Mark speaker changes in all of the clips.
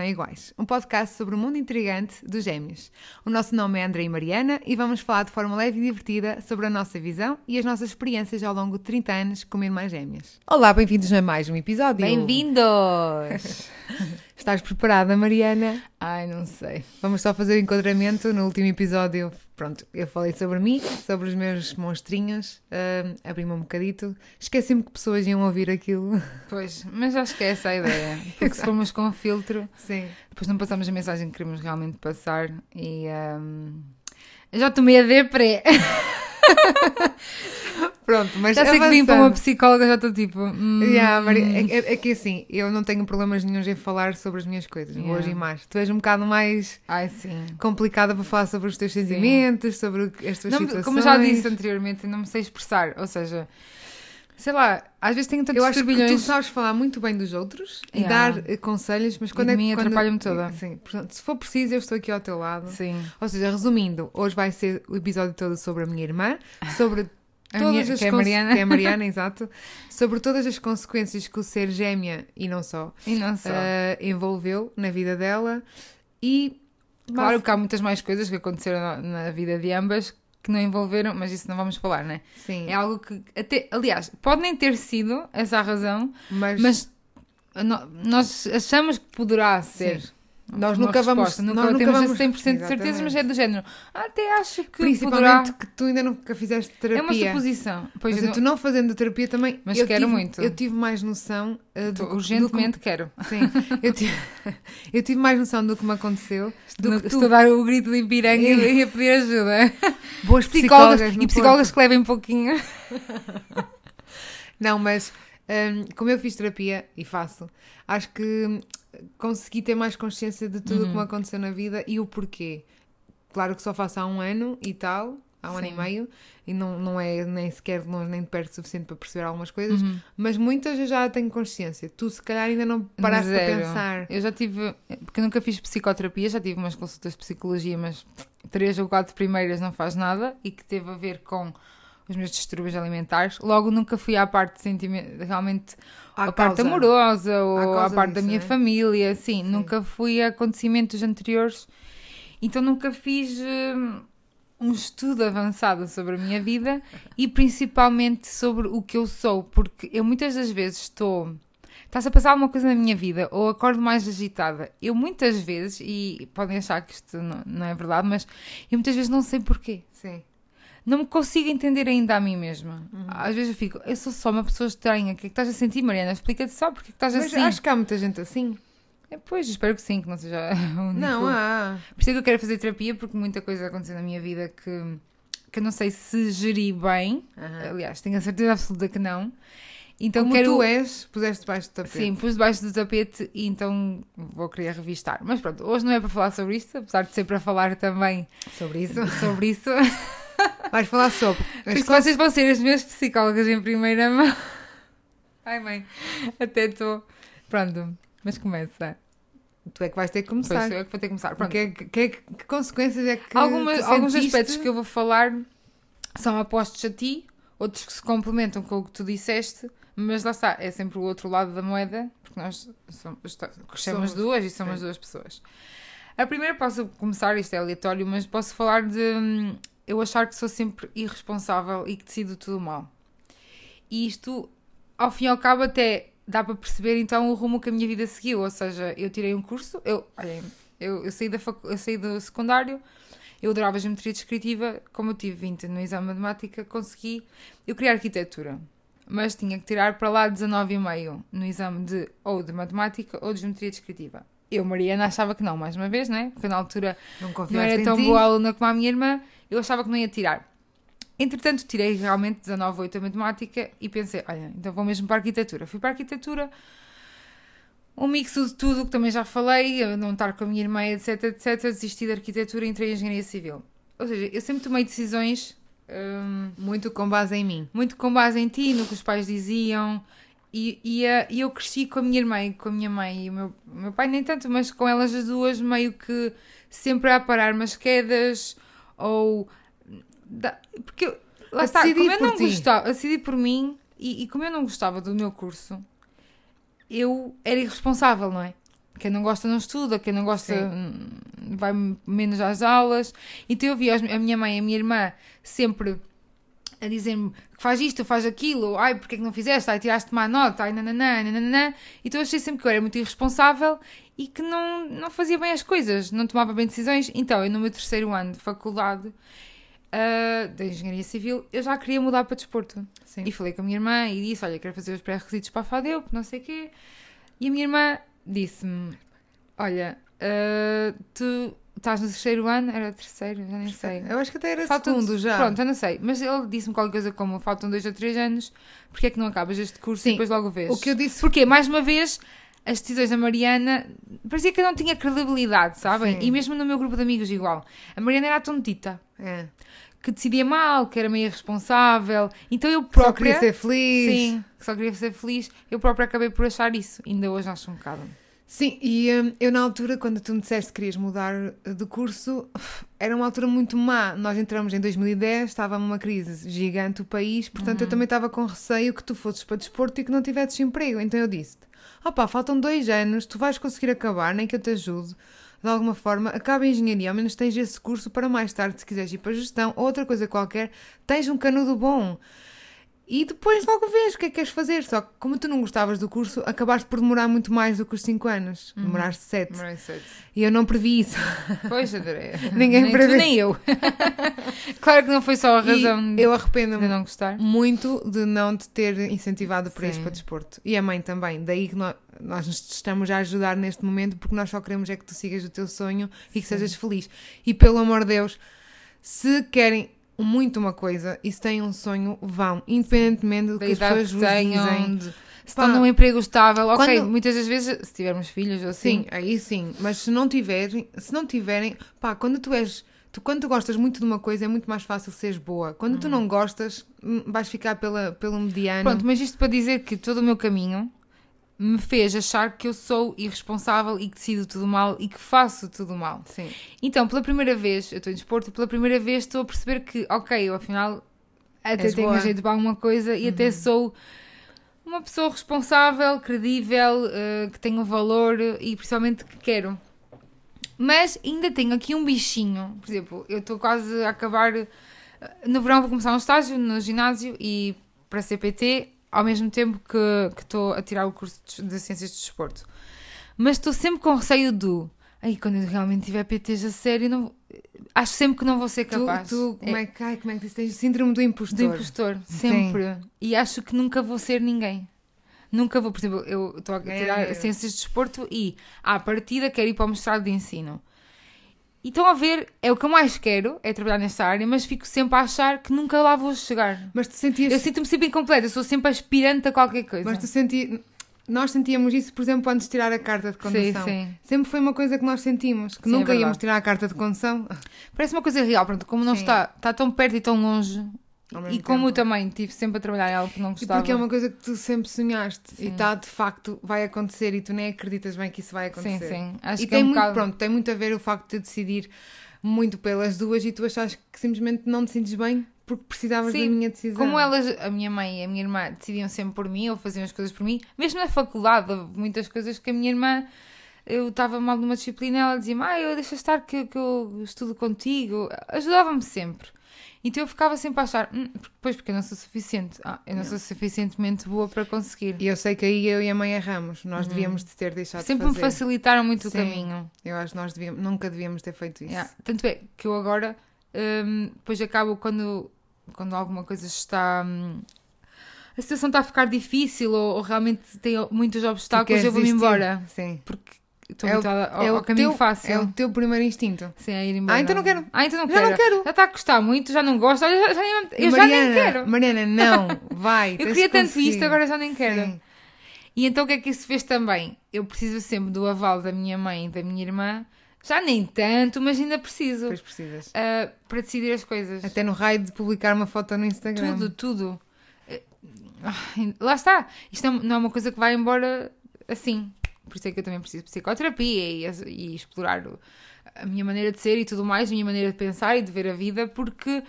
Speaker 1: Não Iguais, um podcast sobre o mundo intrigante dos gêmeos. O nosso nome é André e Mariana e vamos falar de forma leve e divertida sobre a nossa visão e as nossas experiências ao longo de 30 anos como irmãs gêmeas. Olá, bem-vindos a mais um episódio.
Speaker 2: Bem-vindos!
Speaker 1: Estás preparada, Mariana?
Speaker 2: Ai, não sei.
Speaker 1: Vamos só fazer o enquadramento. No último episódio, pronto, eu falei sobre mim, sobre os meus monstrinhos, uh, abri-me um bocadito. Esqueci-me que pessoas iam ouvir aquilo.
Speaker 2: Pois, mas acho que é essa a ideia. Porque se formos com filtro,
Speaker 1: Sim.
Speaker 2: depois não passamos a mensagem que queremos realmente passar e. Um, já tomei a depré.
Speaker 1: Pronto, mas
Speaker 2: Já sei que vim para uma
Speaker 1: avançando.
Speaker 2: psicóloga, já estou tipo. hum,
Speaker 1: Yeah, Maria, é, é- que assim, eu não tenho problemas nenhums em falar sobre as minhas coisas,
Speaker 2: Yeah.
Speaker 1: boas e más. Tu és um bocado mais
Speaker 2: Ai, sim.
Speaker 1: complicada para falar sobre os teus sentimentos, sobre o- as tuas
Speaker 2: Não,
Speaker 1: situações.
Speaker 2: como já disse anteriormente, não me sei expressar. Ou seja, sei lá, às vezes tenho tantos
Speaker 1: eu acho que tu
Speaker 2: turbilhões.
Speaker 1: sabes falar muito bem dos outros e
Speaker 2: Yeah.
Speaker 1: dar eh, conselhos, mas
Speaker 2: E
Speaker 1: quando
Speaker 2: de
Speaker 1: é
Speaker 2: mim
Speaker 1: quando...
Speaker 2: atrapalha-me toda.
Speaker 1: Sim, portanto, se for preciso, eu estou aqui ao teu lado.
Speaker 2: Sim.
Speaker 1: Ou seja, resumindo, hoje vai ser o episódio todo sobre a minha irmã, sobre todas
Speaker 2: minha-
Speaker 1: as
Speaker 2: que é Mariana.
Speaker 1: que é Mariana, exato, sobre todas as consequências que o ser gêmea e não só
Speaker 2: E não só.
Speaker 1: eh, envolveu na vida dela e
Speaker 2: Claro que há muitas mais coisas que aconteceram na, na vida de ambas que não envolveram, mas isso não vamos falar, né?
Speaker 1: sim,
Speaker 2: É algo que, até, aliás, pode nem ter sido essa a razão,
Speaker 1: mas,
Speaker 2: mas nós achamos que poderá ser.
Speaker 1: Nós nunca vamos
Speaker 2: resposta. nunca
Speaker 1: nós nunca
Speaker 2: temos
Speaker 1: vamos
Speaker 2: a 100% de certeza, mas é do género. Até acho que
Speaker 1: principalmente
Speaker 2: poderá.
Speaker 1: que tu ainda nunca fizeste
Speaker 2: É uma
Speaker 1: terapia.
Speaker 2: suposição. Pois
Speaker 1: Mas
Speaker 2: eu
Speaker 1: tu
Speaker 2: não,
Speaker 1: não fazendo terapia também.
Speaker 2: Mas
Speaker 1: eu
Speaker 2: quero
Speaker 1: tive-
Speaker 2: muito.
Speaker 1: Eu tive mais noção uh, do,
Speaker 2: urgentemente quero.
Speaker 1: do que, sim, eu tive, eu tive mais noção do que me aconteceu. Do
Speaker 2: No-
Speaker 1: que
Speaker 2: Estou
Speaker 1: tu.
Speaker 2: a dar o grito de Ipiranga e a pedir ajuda.
Speaker 1: Boas
Speaker 2: Psicólogas,
Speaker 1: psicólogas
Speaker 2: e psicólogas que levem um pouquinho.
Speaker 1: Não, mas hum, como eu fiz terapia e faço, acho que consegui ter mais consciência de tudo o
Speaker 2: Uhum.
Speaker 1: que me aconteceu na vida e o porquê. Claro que só faço há um ano e tal, há um ano e
Speaker 2: Sim.
Speaker 1: meio, e não, não é nem sequer de longe nem de perto suficiente para perceber algumas coisas,
Speaker 2: Uhum.
Speaker 1: mas muitas eu já tenho consciência. Tu, se calhar, ainda não paraste para
Speaker 2: Zero.
Speaker 1: pensar.
Speaker 2: Eu já tive, porque eu nunca fiz psicoterapia, já tive umas consultas de psicologia, mas três ou quatro primeiras não faz nada e que teve a ver com os meus distúrbios alimentares. Logo nunca fui à parte de sentimento, realmente
Speaker 1: À
Speaker 2: a parte amorosa ou
Speaker 1: À
Speaker 2: à parte da
Speaker 1: disso,
Speaker 2: minha
Speaker 1: né?
Speaker 2: família, sim, nunca fui a acontecimentos anteriores. Então nunca fiz hum, um estudo avançado sobre a minha vida e principalmente sobre o que eu sou, porque eu muitas das vezes estou Está-se a passar alguma coisa na minha vida ou acordo mais agitada. Eu muitas vezes, e podem achar que isto não, não é verdade, mas eu muitas vezes não sei porquê.
Speaker 1: Sim.
Speaker 2: Não me consigo entender ainda a mim mesma.
Speaker 1: Uhum.
Speaker 2: Às vezes eu fico, eu sou só uma pessoa estranha. O que é que estás a sentir, Mariana? Explica-te só porque é que estás
Speaker 1: Mas
Speaker 2: assim.
Speaker 1: acho que há muita gente assim.
Speaker 2: É, pois, espero que sim, que não seja único.
Speaker 1: Não, há.
Speaker 2: Por isso é que eu quero fazer terapia, porque muita coisa aconteceu na minha vida que, que eu não sei se geri bem.
Speaker 1: Aham.
Speaker 2: Aliás, tenho a certeza absoluta que não. Então
Speaker 1: Como
Speaker 2: quero.
Speaker 1: tu és, puseste debaixo do tapete.
Speaker 2: Sim, pus debaixo do tapete e então vou querer revistar. Mas pronto, hoje não é para falar sobre isto, apesar de ser para falar também
Speaker 1: Sobre isso.
Speaker 2: sobre isso.
Speaker 1: Vais falar sobre.
Speaker 2: Por
Speaker 1: as
Speaker 2: isso vocês vão ser as minhas psicólogas em primeira mão. Ai mãe, até estou. Pronto, mas começa.
Speaker 1: Tu é que vais ter que
Speaker 2: Pois
Speaker 1: começar.
Speaker 2: sou eu que vou ter que começar. Pronto.
Speaker 1: Porque, que, que, que consequências é que.
Speaker 2: Alguma-
Speaker 1: tu
Speaker 2: alguns aspectos que eu vou falar são apostos a ti, outros que se complementam com o que tu disseste, mas lá está, é sempre o outro lado da moeda, porque nós somos,
Speaker 1: Somos,
Speaker 2: duas e somos
Speaker 1: sim.
Speaker 2: duas pessoas. A primeira posso começar, isto é aleatório, mas posso falar de hum, eu achar que sou sempre irresponsável e que decido tudo mal. E isto, ao fim e ao cabo, até dá para perceber então o rumo que a minha vida seguiu. Ou seja, eu tirei um curso, eu, olhem, eu, eu, saí, da eu saí do secundário, eu adorava geometria descritiva, como eu tive 20 no exame de matemática, consegui. Eu queria arquitetura, mas tinha que tirar para lá 19,5 no exame de ou de matemática ou de geometria descritiva. Eu, Mariana, achava que não, mais uma vez, né? Porque na altura
Speaker 1: Não
Speaker 2: não era tão
Speaker 1: ti?
Speaker 2: boa aluna como a minha irmã, eu achava que não ia tirar. Entretanto, tirei realmente 19,8 a matemática e pensei, olha, então vou mesmo para a arquitetura. Fui para a arquitetura, um mixo de tudo que também já falei, não estar com a minha irmã, etc, etc, desisti da arquitetura e entrei em engenharia civil. Ou seja, eu sempre tomei decisões hum,
Speaker 1: Muito com base em mim.
Speaker 2: muito com base em ti, no que os pais diziam. E, e, eh, e eu cresci com a minha irmã com a minha mãe e o meu, meu pai, nem tanto, mas com elas as duas, meio que sempre a parar umas quedas ou. da- porque eu- lá
Speaker 1: A
Speaker 2: está, como eu
Speaker 1: por
Speaker 2: não
Speaker 1: ti.
Speaker 2: gostava, a decidir por mim e, e como eu não gostava do meu curso, eu era irresponsável, não é? Quem não gosta não estuda, quem não gosta
Speaker 1: Sim.
Speaker 2: hum, vai menos às aulas. Então eu via a minha mãe e a minha irmã sempre a dizer-me que faz isto, faz aquilo, ai, porque é que não fizeste? Ai, tiraste má nota, ai, nananã, nananã. Então eu achei sempre que eu era muito irresponsável e que não, não fazia bem as coisas, não tomava bem decisões. Então, eu no meu terceiro ano de faculdade ah, da Engenharia Civil, eu já queria mudar para desporto.
Speaker 1: Sim.
Speaker 2: E falei com a minha irmã e disse: Olha, quero fazer os pré-requisitos para a FADEUP, não sei o quê. E a minha irmã disse-me: Olha, ah, tu estás no terceiro ano? Era terceiro, já nem sei.
Speaker 1: Eu acho que até era
Speaker 2: Faltam-
Speaker 1: segundo já.
Speaker 2: Pronto, eu não sei. Mas ele disse-me qualquer coisa como: Faltam dois ou três anos, porque é que não acabas este curso
Speaker 1: Sim.
Speaker 2: e depois logo vês?
Speaker 1: O que eu disse
Speaker 2: Porque, mais uma vez, as decisões da Mariana parecia que eu não tinha credibilidade, sabem?
Speaker 1: Sim.
Speaker 2: E mesmo no meu grupo de amigos, igual. A Mariana era a tontita,
Speaker 1: é,
Speaker 2: que decidia mal, que era meio irresponsável. Então eu
Speaker 1: só
Speaker 2: própria.
Speaker 1: queria ser feliz.
Speaker 2: Sim, que só queria ser feliz. Eu própria acabei por achar isso. Ainda hoje acho um bocado.
Speaker 1: Sim, e hum, eu na altura, quando tu me disseste que querias mudar de curso, era uma altura muito má. Nós entramos em 2010, estava numa crise gigante o país, portanto eu
Speaker 2: Uhum.
Speaker 1: também estava com receio que tu fosses para desporto e que não tivesses emprego. Então eu disse-te: opá, faltam dois anos, tu vais conseguir acabar, nem que eu te ajude. De alguma forma, acaba a engenharia, ao menos tens esse curso para mais tarde, se quiseres ir para gestão ou outra coisa qualquer, tens um canudo bom. E depois logo vês o que é que queres fazer. Só que, como tu não gostavas do curso, acabaste por demorar muito mais do que os 5 anos. Demoraste 7. E eu não previ isso.
Speaker 2: Pois, André.
Speaker 1: Ninguém
Speaker 2: nem tu,
Speaker 1: prevê.
Speaker 2: nem eu. claro que não foi só a razão
Speaker 1: E eu
Speaker 2: de
Speaker 1: arrependo-me
Speaker 2: não gostar.
Speaker 1: muito de não te ter incentivado para
Speaker 2: Sim.
Speaker 1: isso para desporto. E a mãe também. Daí que nós, nós nos estamos a ajudar neste momento porque nós só queremos é que tu sigas o teu sonho e que
Speaker 2: Sim.
Speaker 1: sejas feliz. E pelo amor de Deus, se querem muito uma coisa e se têm um sonho, vão. Independentemente do que as pessoas
Speaker 2: que tenham,
Speaker 1: dizem.
Speaker 2: de- se
Speaker 1: Pá,
Speaker 2: estão num emprego estável, ok,
Speaker 1: quando-
Speaker 2: muitas das vezes, se tivermos filhos ou assim,
Speaker 1: Sim, aí sim. Mas se não tiverem, se não tiverem, pá, quando tu és. Tu, quando tu gostas muito de uma coisa, é muito mais fácil seres boa. Quando tu não gostas, hum, vais ficar pela, pelo mediano.
Speaker 2: Pronto, mas isto para dizer que todo o meu caminho me fez achar que eu sou irresponsável e que decido tudo mal e que faço tudo mal.
Speaker 1: Sim.
Speaker 2: Então, pela primeira vez, eu estou em desporto e pela primeira vez estou a perceber que, ok, eu afinal até
Speaker 1: És
Speaker 2: tenho
Speaker 1: boa. Uhum.
Speaker 2: jeito para alguma coisa e até sou uma pessoa responsável, credível, eh, que tenho valor e principalmente que quero. Mas ainda tenho aqui um bichinho. Por exemplo, eu estou quase a acabar. eh, No verão vou começar um estágio no ginásio e para CPT, ao mesmo tempo que estou a tirar o curso de de Ciências do Desporto. Mas estou sempre com receio do. Aí, quando eu realmente tiver PTs a sério, não... acho sempre que não vou ser
Speaker 1: Tu,
Speaker 2: capaz.
Speaker 1: tu como, é, que, ai, como é que? Tens síndrome do impostor.
Speaker 2: Do impostor, sempre. E acho que nunca vou ser ninguém. Nunca vou, por exemplo, eu estou a
Speaker 1: É.
Speaker 2: tirar ciências de desporto e à partida quero ir para o mestrado de ensino. E estão a ver, é o que eu mais quero, é trabalhar nesta área, mas fico sempre a achar que nunca lá vou chegar.
Speaker 1: Mas tu sentias.
Speaker 2: Eu sinto-me sempre incompleta, eu sou sempre aspirante a qualquer coisa.
Speaker 1: Mas tu senti... Nós sentíamos isso, por exemplo, antes de tirar a carta de
Speaker 2: sim,
Speaker 1: condução.
Speaker 2: sim.
Speaker 1: Sempre foi uma coisa que nós sentimos, que
Speaker 2: Sim, é
Speaker 1: nunca íamos
Speaker 2: verdade.
Speaker 1: tirar a carta de condução.
Speaker 2: Parece uma coisa real, pronto, como não
Speaker 1: Sim.
Speaker 2: está, está tão perto e tão longe. E como eu
Speaker 1: tempo.
Speaker 2: também estive sempre a trabalhar em algo que não
Speaker 1: E
Speaker 2: gostava.
Speaker 1: porque é uma coisa que tu sempre sonhaste e
Speaker 2: Sim.
Speaker 1: está de facto vai acontecer e tu nem acreditas bem que isso vai
Speaker 2: Sim,
Speaker 1: acontecer.
Speaker 2: sim. Acho
Speaker 1: e
Speaker 2: que
Speaker 1: tem
Speaker 2: é um
Speaker 1: muito,
Speaker 2: bocado...
Speaker 1: pronto, tem muito a ver o facto de decidir muito pelas duas e tu achas que simplesmente não te sentes bem porque precisavas
Speaker 2: Sim,
Speaker 1: da minha decisão.
Speaker 2: Como elas, a minha mãe e a minha irmã decidiam sempre por mim ou faziam as coisas por mim, mesmo na faculdade, houve muitas coisas que a minha irmã, eu estava mal numa disciplina, ela dizia-me, ah, eu deixa estar que, que eu estudo contigo, ajudava-me sempre. Então eu ficava sempre a achar, hum, pois porque eu não sou suficiente, ah, eu não, sou suficientemente boa para conseguir.
Speaker 1: E eu sei que aí eu e a mãe erramos. Nós devíamos de ter deixado
Speaker 2: Uhum. Sempre
Speaker 1: de
Speaker 2: me facilitaram muito o
Speaker 1: Sim.
Speaker 2: caminho.
Speaker 1: Eu acho que nós devíamos, nunca devíamos ter feito isso.
Speaker 2: Yeah. Tanto é que eu agora, hum, depois acabo quando, quando alguma coisa está. hum, a situação está a ficar difícil ou, ou realmente tem muitos obstáculos, eu vou-me embora.
Speaker 1: Sim.
Speaker 2: Porque estou
Speaker 1: É o-
Speaker 2: habituada ao,
Speaker 1: é
Speaker 2: ao caminho
Speaker 1: teu,
Speaker 2: fácil.
Speaker 1: É o teu primeiro instinto.
Speaker 2: Sim, a ir embora.
Speaker 1: Ah, então não quero.
Speaker 2: Ah, então não
Speaker 1: Já
Speaker 2: quero.
Speaker 1: não quero.
Speaker 2: Já está a custar muito, já não gosto. Olha, já, já eu
Speaker 1: E
Speaker 2: já nem
Speaker 1: Mariana,
Speaker 2: quero.
Speaker 1: Mariana, não, vai.
Speaker 2: Eu queria tanto
Speaker 1: conseguir.
Speaker 2: isto, agora já nem quero.
Speaker 1: Sim.
Speaker 2: E então o que é que isso fez também? Eu preciso sempre do aval da minha mãe e da minha irmã. Já nem tanto, mas ainda preciso.
Speaker 1: Depois precisas.
Speaker 2: ah, para decidir as coisas.
Speaker 1: Até no raio de publicar uma foto no Instagram.
Speaker 2: Tudo, tudo. Ai, Lá está. Isto não é uma coisa que vai embora assim. Por isso é que eu também preciso de psicoterapia e, e explorar a minha maneira de ser e tudo mais, a minha maneira de pensar e de ver a vida, porque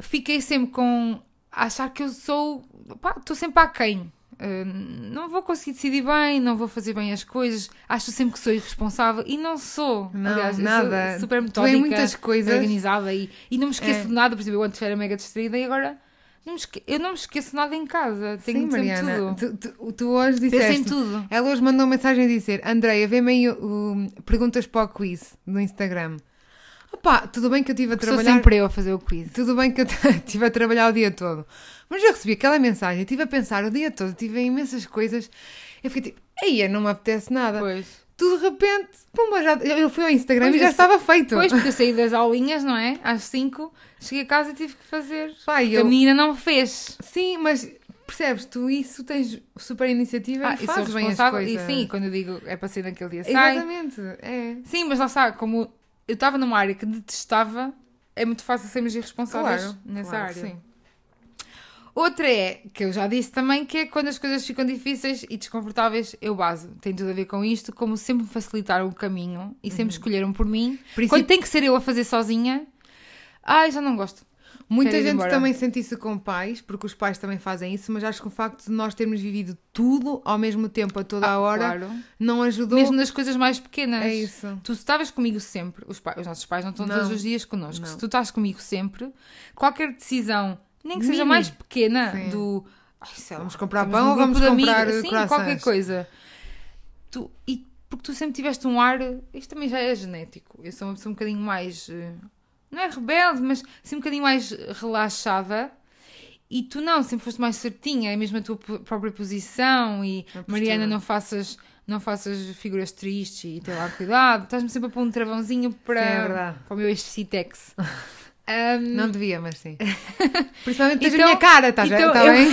Speaker 2: fiquei sempre com achar que eu sou. pá, Estou sempre aquém. Uh, não vou conseguir decidir bem, não vou fazer bem as coisas, acho sempre que sou irresponsável e não sou.
Speaker 1: Não,
Speaker 2: Aliás,
Speaker 1: nada.
Speaker 2: super
Speaker 1: Tu
Speaker 2: metódica,
Speaker 1: em muitas coisas.
Speaker 2: organizada e, e não me esqueço
Speaker 1: É.
Speaker 2: de nada. Por exemplo, eu antes era mega distraída e agora não esque- eu não me esqueço nada em casa. Tenho
Speaker 1: Sim, Mariana.
Speaker 2: tudo.
Speaker 1: Tu, tu- tu hoje disseste.
Speaker 2: tudo.
Speaker 1: Ela hoje mandou uma mensagem a dizer: Andreia, vê-me aí o, o- perguntas para o quiz no Instagram. Opa, tudo bem que eu estive a
Speaker 2: Sou
Speaker 1: trabalhar.
Speaker 2: sempre eu a fazer o quiz.
Speaker 1: Tudo bem que eu estive a trabalhar o dia todo. Mas eu recebi aquela mensagem, estive a pensar o dia todo, tive imensas coisas. Eu fiquei tipo, aí não me apetece nada.
Speaker 2: Pois.
Speaker 1: Tu de repente, pumba, já, eu fui ao Instagram
Speaker 2: Pois,
Speaker 1: e já estava feito.
Speaker 2: Pois, porque eu saí das aulinhas, não é? Às 5, cheguei a casa e tive que fazer. Porque A
Speaker 1: eu,
Speaker 2: menina não fez.
Speaker 1: sim, mas percebes, tu isso tens super iniciativa
Speaker 2: Ah,
Speaker 1: e
Speaker 2: e sou
Speaker 1: fazes bem as coisas.
Speaker 2: E sim, quando eu digo é para ser naquele dia, sai.
Speaker 1: Exatamente, é.
Speaker 2: Sim, mas lá está, como eu estava numa área que detestava, é muito fácil sermos irresponsáveis
Speaker 1: Claro,
Speaker 2: nessa
Speaker 1: claro
Speaker 2: área.
Speaker 1: sim.
Speaker 2: Outra é, que eu já disse também, que é quando as coisas ficam difíceis e desconfortáveis, eu baso. Tem tudo a ver com isto, como sempre me facilitaram o caminho e sempre escolheram por mim.
Speaker 1: Uhum. Princípio-
Speaker 2: Quando tem que ser eu a fazer sozinha, ai, já não gosto.
Speaker 1: Muita
Speaker 2: Quero
Speaker 1: gente também sente isso com pais, porque os pais também fazem isso, mas acho que o facto de nós termos vivido tudo ao mesmo tempo, a toda a
Speaker 2: Ah,
Speaker 1: hora,
Speaker 2: Claro.
Speaker 1: não ajudou.
Speaker 2: Mesmo nas coisas mais pequenas.
Speaker 1: É isso.
Speaker 2: Tu estavas comigo sempre, os, pais, os nossos pais não estão
Speaker 1: Não.
Speaker 2: todos os dias connosco.
Speaker 1: Não.
Speaker 2: Se tu estás comigo sempre, qualquer decisão, nem que seja
Speaker 1: Mini.
Speaker 2: mais pequena,
Speaker 1: Sim.
Speaker 2: do. Ai, lá,
Speaker 1: Vamos comprar pão ou vamos comprar
Speaker 2: amigos, sim,
Speaker 1: croissants?
Speaker 2: qualquer coisa. Tu, e porque tu sempre tiveste um ar. Isto também já é genético. Eu sou uma pessoa um bocadinho mais. Não é rebelde, mas assim um bocadinho mais relaxada. E tu não, sempre foste mais certinha, é mesmo a tua própria posição. E. Mariana, não faças, não faças figuras tristes e tem lá cuidado. Estás-me sempre a pôr um travãozinho para,
Speaker 1: Sim, é
Speaker 2: para o meu ex-Citex. Um,
Speaker 1: Não devia, mas sim. Principalmente tens
Speaker 2: Então-
Speaker 1: a minha cara, estás
Speaker 2: então
Speaker 1: tá
Speaker 2: eu-
Speaker 1: bem?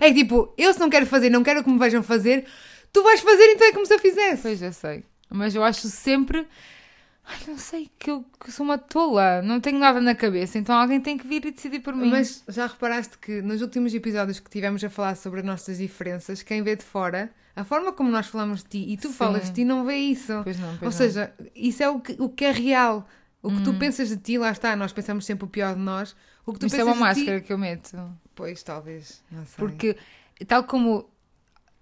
Speaker 1: É que tipo, eu se não quero fazer, não quero que me vejam fazer, tu vais fazer então é como se eu fizesse.
Speaker 2: Pois eu sei. Mas eu acho sempre. Ai, não sei, que eu, que sou uma tola. Não tenho nada na cabeça. Então alguém tem que vir e decidir por mim.
Speaker 1: Mas já reparaste que nos últimos episódios que tivemos a falar sobre as nossas diferenças, quem vê de fora, a forma como nós falamos de ti e tu
Speaker 2: Sim.
Speaker 1: falas de ti não vê isso.
Speaker 2: Pois não,
Speaker 1: Ou
Speaker 2: pois não.
Speaker 1: seja, isso é o que, o que é real. O que tu
Speaker 2: Hum.
Speaker 1: pensas de ti, lá está, nós pensamos sempre o pior de nós. O que tu
Speaker 2: Isto é
Speaker 1: pensas
Speaker 2: uma
Speaker 1: de ti-
Speaker 2: máscara que eu meto.
Speaker 1: Pois, talvez. Não sei.
Speaker 2: Porque, tal como.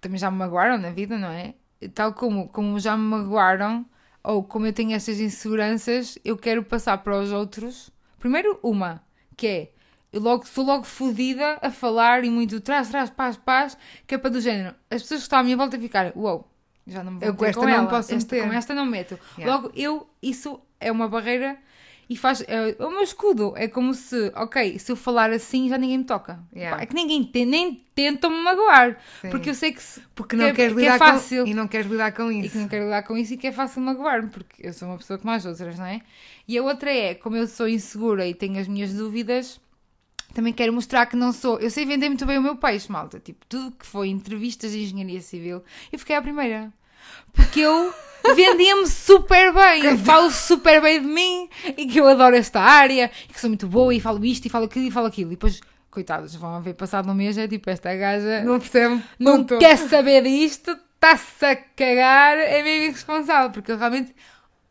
Speaker 2: Também já me magoaram na vida, não é? Tal como, como já me magoaram, ou como eu tenho estas inseguranças, eu quero passar para os outros. Primeiro, uma, que é. Eu logo, sou logo fodida a falar e muito trás, trás, paz, paz, que é para do género. As pessoas que estão à minha volta ficarem, uou, já não me vou
Speaker 1: Eu com esta
Speaker 2: com
Speaker 1: não
Speaker 2: ela.
Speaker 1: posso
Speaker 2: esta,
Speaker 1: meter.
Speaker 2: Com esta não meto.
Speaker 1: Yeah.
Speaker 2: Logo, eu, isso é uma barreira e faz. É, é o meu escudo. É como se, ok, se eu falar assim já ninguém me toca.
Speaker 1: Yeah.
Speaker 2: Pá, é que ninguém te, nem tentam me magoar.
Speaker 1: Sim.
Speaker 2: Porque eu sei que, se,
Speaker 1: Porque não
Speaker 2: que é-
Speaker 1: queres
Speaker 2: que é
Speaker 1: lidar
Speaker 2: fácil.
Speaker 1: com... E não queres lidar com
Speaker 2: e
Speaker 1: isso.
Speaker 2: que não quero lidar com isso e que é fácil magoar-me, porque eu sou uma pessoa como as outras, não é? E a outra é, como eu sou insegura e tenho as minhas dúvidas, também quero mostrar que não sou. Eu sei vender muito bem o meu peixe, malta. Tipo, tudo que foi entrevistas de engenharia civil, eu fiquei à primeira. Porque eu vendia-me super bem, eu falo super bem de mim e que eu adoro esta área, e que sou muito boa e falo isto e falo aquilo e falo aquilo. E depois, coitados, vão ver passado um mês, é tipo, esta gaja
Speaker 1: Não percebe?
Speaker 2: não
Speaker 1: Ponto.
Speaker 2: quer saber disto, está-se a cagar, é mesmo irresponsável, porque eu realmente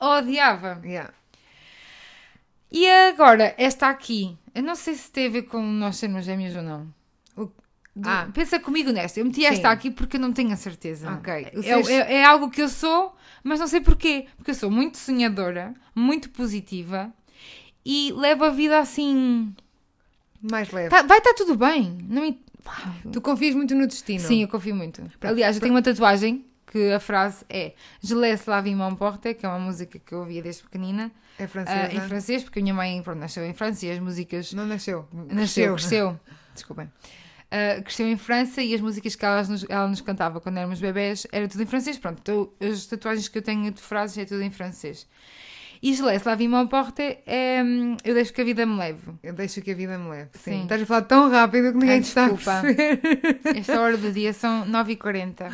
Speaker 2: odiava.
Speaker 1: Yeah.
Speaker 2: E agora, esta aqui, eu não sei se tem a ver com nós sermos gêmeos ou não. Do-
Speaker 1: Ah.
Speaker 2: Pensa comigo nesta, eu meti esta
Speaker 1: Sim.
Speaker 2: aqui porque eu não tenho a certeza.
Speaker 1: Ok.
Speaker 2: É, é- é algo que eu sou, mas não sei porquê. Porque eu sou muito sonhadora, muito positiva e levo a vida assim.
Speaker 1: Mais leve.
Speaker 2: Tá- vai estar tudo bem. Não me-
Speaker 1: Tu confias muito no destino.
Speaker 2: Sim, eu confio muito. Aliás, eu tenho uma tatuagem que a frase é Je laisse la vie m'emporter, que é uma música que eu ouvia desde pequenina,
Speaker 1: É
Speaker 2: ah,
Speaker 1: francesa.
Speaker 2: em francês, porque a minha mãe pronto, nasceu em França e as músicas.
Speaker 1: Não nasceu.
Speaker 2: Nasceu, cresceu. Desculpem. Ah, cresceu em França e as músicas que ela nos, ela nos cantava quando éramos bebés era tudo em francês. Pronto, então, as tatuagens que eu tenho de frases é tudo em francês. E Je laisse la vie m'emporter é hum, Eu deixo que a vida me leve.
Speaker 1: Eu deixo que a vida me leve. Sim.
Speaker 2: Sim.
Speaker 1: Estás a falar tão rápido que ninguém
Speaker 2: Ai,
Speaker 1: te está a
Speaker 2: desculpa.
Speaker 1: perceber.
Speaker 2: Esta hora do dia são 9h40.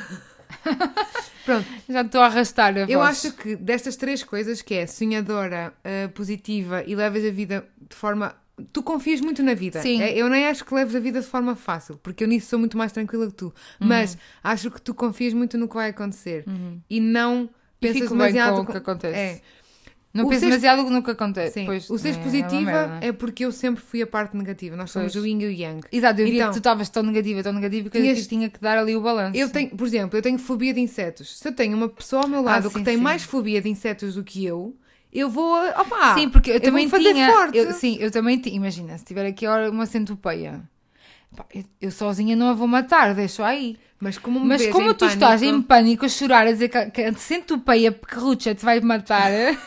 Speaker 1: Pronto.
Speaker 2: Já estou a arrastar a
Speaker 1: Eu
Speaker 2: voz.
Speaker 1: acho que destas três coisas, que é sonhadora, ah, positiva e levas a vida de forma. Tu confias muito na vida.
Speaker 2: Sim.
Speaker 1: É, Eu nem acho que leves a vida de forma fácil, porque eu nisso sou muito mais tranquila que tu.
Speaker 2: Uhum.
Speaker 1: Mas acho que tu confias muito no que vai acontecer e não pensas demasiado.
Speaker 2: com o que acontece.
Speaker 1: É.
Speaker 2: Não penso demasiado no que acontece.
Speaker 1: Sim.
Speaker 2: Pois,
Speaker 1: o seres
Speaker 2: é, é
Speaker 1: positiva
Speaker 2: merda,
Speaker 1: é, porque eu sempre fui a parte negativa. Nós somos
Speaker 2: Pois.
Speaker 1: o yin e o yang.
Speaker 2: Exato, eu
Speaker 1: Então-
Speaker 2: que tu estavas tão negativa, tão negativa que
Speaker 1: Tinhas-
Speaker 2: tinha que dar ali o balanço.
Speaker 1: Eu tenho, por exemplo, eu tenho fobia de insetos. Se eu tenho uma pessoa ao meu lado
Speaker 2: Ah, sim,
Speaker 1: que tem
Speaker 2: sim.
Speaker 1: mais fobia de insetos do que eu, eu vou. Opa,
Speaker 2: sim, porque eu,
Speaker 1: eu
Speaker 2: também tinha.
Speaker 1: forte.
Speaker 2: eu- sim, eu também tinha. Imagina, se tiver aqui uma centopeia, pá, eu, eu sozinha não a vou matar, deixo aí.
Speaker 1: Mas como
Speaker 2: Mas como tu estás em
Speaker 1: pânico-
Speaker 2: pânico a chorar, a dizer que, que a centopeia pequerrucha te vai matar.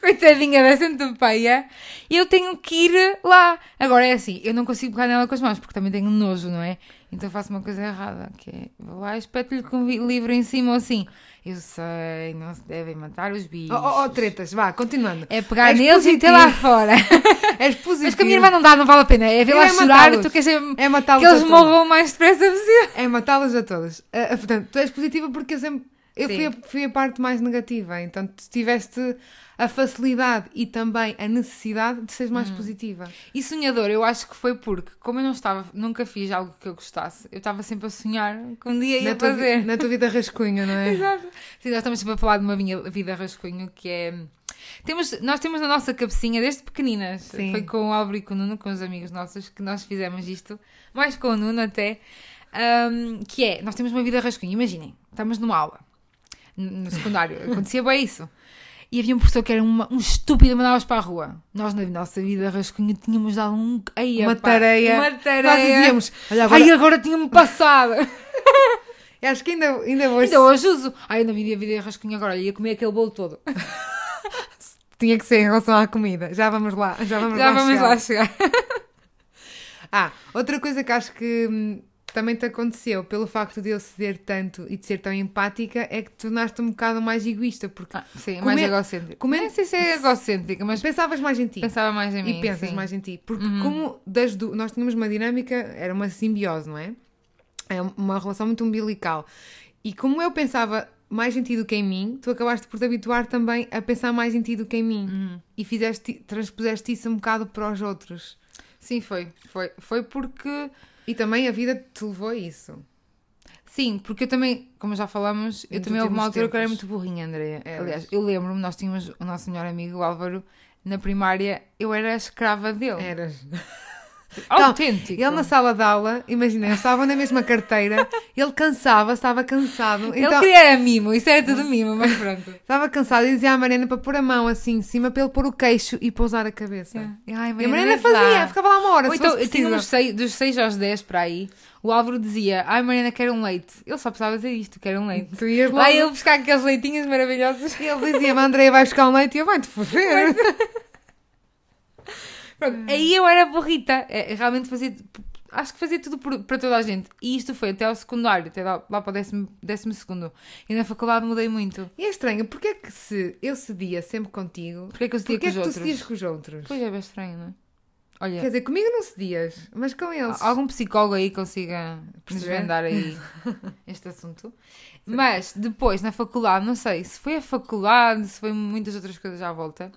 Speaker 2: Coitadinha da centopeia, eu tenho que ir lá. Agora é assim, eu não consigo pegar nela com as mãos porque também tenho nojo, não é? Então faço uma coisa errada, que é vou lá e espeto-lhe com o livro em cima ou assim. Eu sei, não se devem matar os bichos.
Speaker 1: Oh, oh, oh, tretas, vá, continuando.
Speaker 2: É pegar
Speaker 1: És
Speaker 2: neles e
Speaker 1: positivo.
Speaker 2: ter lá fora.
Speaker 1: És positivo.
Speaker 2: Mas com a minha irmã não dá, não vale a pena. É ver lá
Speaker 1: é
Speaker 2: chorar, tu queres
Speaker 1: É
Speaker 2: que
Speaker 1: matá-los
Speaker 2: eles morram o mais depressa possível.
Speaker 1: É matá-los a todos. Ah, portanto, tu és positiva porque eu sempre. Eu fui a, fui a parte mais negativa. Então, tu tiveste a facilidade e também a necessidade de seres
Speaker 2: Hum.
Speaker 1: mais positiva.
Speaker 2: E sonhador, eu acho que foi porque, como eu não estava, nunca fiz algo que eu gostasse, eu estava sempre a sonhar que um dia ia
Speaker 1: Na
Speaker 2: fazer.
Speaker 1: na tua vida rascunha, não é?
Speaker 2: Exato. Sim, nós estamos sempre a falar de uma minha vida rascunho que é. Temos, nós temos na nossa cabecinha desde pequeninas.
Speaker 1: Sim.
Speaker 2: Foi com o Álvaro e com o Nuno, com os amigos nossos, que nós fizemos isto, mais com o Nuno até. ahm, que é, nós temos uma vida rascunho. Imaginem, estamos numa aula, no secundário, acontecia bem isso. E havia um professor que era uma- um estúpido, mandava-os para a rua. Nós, na nossa vida rascunho, tínhamos dado um. Ai,
Speaker 1: Uma
Speaker 2: epá,
Speaker 1: tareia.
Speaker 2: Uma
Speaker 1: Nós
Speaker 2: tareia.
Speaker 1: dizíamos, olha agora,
Speaker 2: Ai, agora tinha-me passado.
Speaker 1: acho que ainda, ainda hoje
Speaker 2: Ainda hoje uso. Ai, na minha vida rascunho agora, ia comer aquele bolo todo.
Speaker 1: tinha que ser em relação à comida. Já vamos lá, já vamos
Speaker 2: Já
Speaker 1: lá.
Speaker 2: vamos
Speaker 1: chegar.
Speaker 2: lá chegar.
Speaker 1: Ah, outra coisa que acho que hum, também te aconteceu pelo facto de eu ceder tanto e de ser tão empática é que tornaste um bocado mais egoísta, porque
Speaker 2: Ah, sim, mais egocêntrica.
Speaker 1: comer-
Speaker 2: Não sei se é egocêntrica, mas
Speaker 1: pensavas mais em ti.
Speaker 2: pensava mais em mim.
Speaker 1: e pensas
Speaker 2: sim.
Speaker 1: mais em ti. Porque
Speaker 2: Uhum.
Speaker 1: como das du- nós tínhamos uma dinâmica, era uma simbiose, não é? É uma relação muito umbilical. E como eu pensava mais em ti do que em mim, tu acabaste por te habituar também a pensar mais em ti do que em mim.
Speaker 2: Uhum.
Speaker 1: E fizeste, transpuseste isso um bocado para os outros.
Speaker 2: Sim, foi. Foi, foi porque.
Speaker 1: E também a vida te levou a isso.
Speaker 2: Sim, porque eu também, como já falamos, eu também houve uma altura que eu era
Speaker 1: tempos.
Speaker 2: muito burrinha, Andréia.
Speaker 1: Eras.
Speaker 2: Aliás, eu lembro-me, nós tínhamos o nosso melhor amigo, o Álvaro, na primária, eu era a escrava dele.
Speaker 1: Eras.
Speaker 2: Autêntico.
Speaker 1: Ele na sala de aula, imagina, eles estavam na mesma carteira, ele cansava, estava cansado.
Speaker 2: Ele
Speaker 1: Então,
Speaker 2: queria era mimo, isso era tudo mimo, mas pronto.
Speaker 1: estava cansado e dizia à Mariana para pôr a mão assim em cima para ele pôr o queixo e pousar a cabeça.
Speaker 2: Ai,
Speaker 1: E a
Speaker 2: Mariana,
Speaker 1: Mariana
Speaker 2: vê lá.
Speaker 1: fazia, ficava lá uma hora.
Speaker 2: Ou então, tinha uns seis, dos 6 aos 10 para aí, o Álvaro dizia: Ai, Mariana, quero um leite. Ele só precisava dizer isto: quero um leite.
Speaker 1: Tu ias lá
Speaker 2: Lá ele buscar aqueles leitinhos maravilhosos.
Speaker 1: e ele dizia-me, Andréia, vai buscar um leite e eu, vai-te foder.
Speaker 2: Pronto, aí eu era burrita. É, realmente fazia. Acho que fazia tudo por- para toda a gente. E isto foi até ao secundário, até lá, lá para o décimo, décimo segundo. E na faculdade mudei muito.
Speaker 1: E é estranho, porque é que se eu cedia sempre contigo,
Speaker 2: Porquê é que eu cedia
Speaker 1: porque
Speaker 2: com
Speaker 1: é
Speaker 2: os
Speaker 1: que tu
Speaker 2: outros?
Speaker 1: cedias com os outros?
Speaker 2: Pois é, bem estranho, não é? Olha,
Speaker 1: Quer dizer, comigo não cedias, mas com eles.
Speaker 2: algum psicólogo aí consiga desvendar aí este assunto. Mas depois, na faculdade, não sei se foi a faculdade, se foi muitas outras coisas à volta,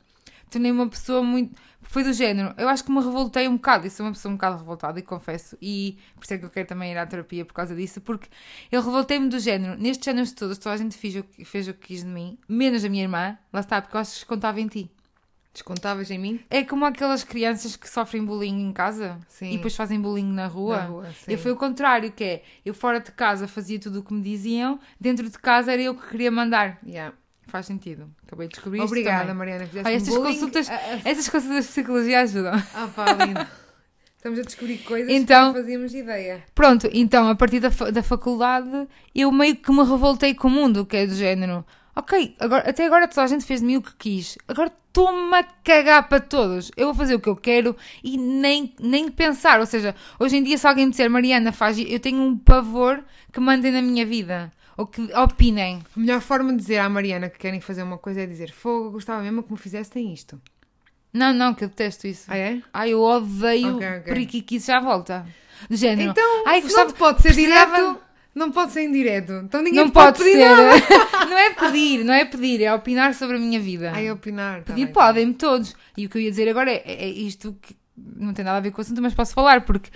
Speaker 2: tornei uma pessoa muito. Foi do género. Eu acho que me revoltei um bocado. E sou uma pessoa um bocado revoltada, e confesso. E por isso é que eu quero também ir à terapia por causa disso. Porque eu revoltei-me do género. Nestes anos todos, toda a gente fez o, que, fez o que quis de mim, menos a minha irmã. Lá está, porque eu acho que contava em ti.
Speaker 1: Descontavas em mim?
Speaker 2: É como aquelas crianças que sofrem bullying em casa
Speaker 1: Sim.
Speaker 2: e depois fazem bullying na rua.
Speaker 1: Na rua.
Speaker 2: Eu fui o contrário, que é, eu fora de casa fazia tudo o que me diziam, dentro de casa era eu que queria mandar.
Speaker 1: Yeah.
Speaker 2: Faz sentido. Acabei de descobrir isto
Speaker 1: Obrigada,
Speaker 2: também.
Speaker 1: Mariana. Fizeste um
Speaker 2: estas consultas,
Speaker 1: ah,
Speaker 2: essas consultas de psicologia ajudam.
Speaker 1: Ah, pá, lindo. Estamos a descobrir coisas
Speaker 2: Então-
Speaker 1: que não fazíamos ideia.
Speaker 2: Pronto, então, a partir da, da faculdade, eu meio que me revoltei com o mundo, que é do género. Ok, agora, até agora toda a gente fez de mim o que quis. Agora estou-me a cagar para todos. Eu vou fazer o que eu quero e nem, nem pensar. Ou seja, hoje em dia, se alguém me disser Mariana, faz. Eu tenho um pavor que mandem na minha vida. Ou que opinem.
Speaker 1: A melhor forma de dizer à Mariana que querem fazer uma coisa é dizer Fogo, gostava mesmo que me fizessem isto.
Speaker 2: Não, não, que eu detesto isso.
Speaker 1: Ah, é?
Speaker 2: Ai, eu odeio
Speaker 1: Ok, ok.
Speaker 2: periquiquices à volta. Do género.
Speaker 1: Então,
Speaker 2: Ai, gostava-
Speaker 1: não pode ser
Speaker 2: precisava-
Speaker 1: direto, não pode ser indireto. Então ninguém
Speaker 2: Não pode
Speaker 1: pedir
Speaker 2: ser.
Speaker 1: nada.
Speaker 2: não é pedir, não é pedir, é opinar sobre a minha vida.
Speaker 1: Ai, opinar. tá
Speaker 2: Pedir
Speaker 1: bem.
Speaker 2: podem-me todos. E o que eu ia dizer agora é, é isto que não tem nada a ver com o assunto, mas posso falar, porque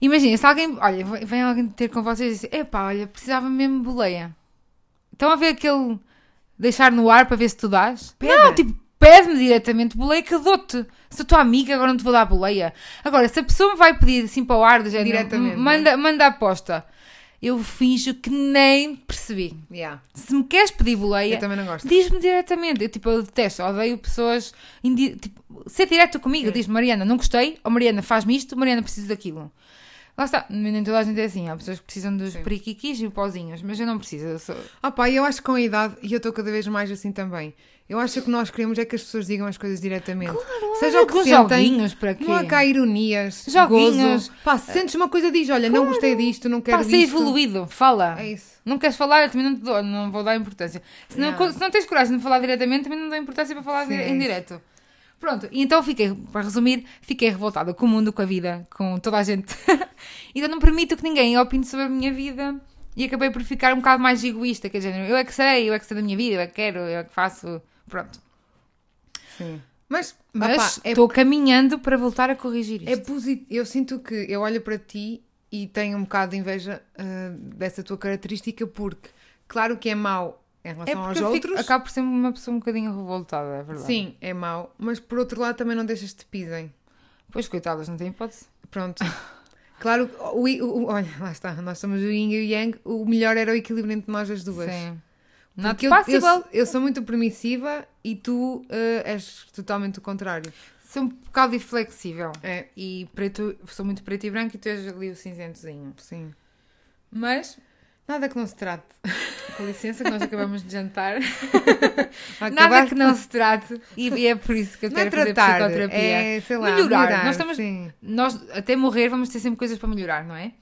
Speaker 2: imagina, se alguém, olha, vem alguém ter com vocês e diz epá, olha, precisava mesmo de boleia. Estão a ver aquele deixar no ar para ver se tu dás?
Speaker 1: Pede.
Speaker 2: Não, tipo, pede-me diretamente boleia que eu dou-te. Sou tua amiga, agora não te vou dar boleia. Agora, se a pessoa me vai pedir assim para o ar, do género,
Speaker 1: Diretamente,
Speaker 2: "M- manda, manda a aposta. Eu finjo que nem percebi.
Speaker 1: Yeah.
Speaker 2: Se me queres pedir boleia, diz-me diretamente. Eu, tipo, eu detesto, odeio pessoas. indi- Tipo, ser direto comigo. Diz-me, Mariana, não gostei. Ou Mariana, faz-me isto. Mariana, preciso daquilo. Lá está. Nem toda a gente é assim. Há pessoas que precisam dos
Speaker 1: Sim.
Speaker 2: periquiquis e pozinhos. Mas eu não preciso. Eu sou...
Speaker 1: Ah pá, eu acho que com a idade, e eu estou cada vez mais assim também, eu acho que o que nós queremos é que as pessoas digam as coisas diretamente. Seja o que sentem,
Speaker 2: joguinhos para quê?
Speaker 1: não há cá ironias,
Speaker 2: Joguinhos.
Speaker 1: gozo. Pá, se sentes uma coisa, diz, olha, não gostei disto, não quero
Speaker 2: Pá, ser
Speaker 1: disto.
Speaker 2: evoluído. Fala.
Speaker 1: É isso.
Speaker 2: Não queres falar, eu também não te dou, não vou dar importância. Se não,
Speaker 1: Não.
Speaker 2: se não tens coragem de falar diretamente, também não dou importância para falar
Speaker 1: Sim, é
Speaker 2: em
Speaker 1: isso.
Speaker 2: direto. Pronto, e então fiquei, para resumir, fiquei revoltada com o mundo, com a vida, com toda a gente. então não permito que ninguém opine sobre a minha vida e acabei por ficar um bocado mais egoísta, que é género, eu é que sei, eu é que sei da minha vida, eu é que quero, eu é que faço. Pronto.
Speaker 1: Sim. Mas,
Speaker 2: Mas
Speaker 1: é,
Speaker 2: estou caminhando para voltar a corrigir isto.
Speaker 1: é positivo. Eu sinto que eu olho para ti e tenho um bocado de inveja ah, dessa tua característica, porque, claro que é mau em
Speaker 2: É
Speaker 1: relação aos
Speaker 2: porque eu fico,
Speaker 1: outros.
Speaker 2: acabo por ser uma pessoa um bocadinho revoltada, é verdade.
Speaker 1: Sim, é mau, mas por outro lado também não deixas de te pisem.
Speaker 2: Pois, coitadas, não tem hipótese.
Speaker 1: Pronto. Claro, o, o- o- olha, lá está, nós somos o yin e o yang, o melhor era o equilíbrio entre nós as duas.
Speaker 2: Sim. Not
Speaker 1: Porque eu, eu, sou- eu sou muito permissiva e tu eh, és totalmente o contrário.
Speaker 2: Sou um bocado inflexível.
Speaker 1: É,
Speaker 2: E preto, sou muito preto e branco e tu és ali o cinzentozinho.
Speaker 1: sim.
Speaker 2: Mas,
Speaker 1: Nada que não se trate.
Speaker 2: com licença, que nós acabamos de jantar. Nada que não se trate. E é por isso que eu
Speaker 1: não é
Speaker 2: quero fazer
Speaker 1: tratar,
Speaker 2: psicoterapia.
Speaker 1: é, sei lá,
Speaker 2: Melhorar. Nós estamos-
Speaker 1: sim.
Speaker 2: Nós, até morrer, vamos ter sempre coisas para melhorar, não é?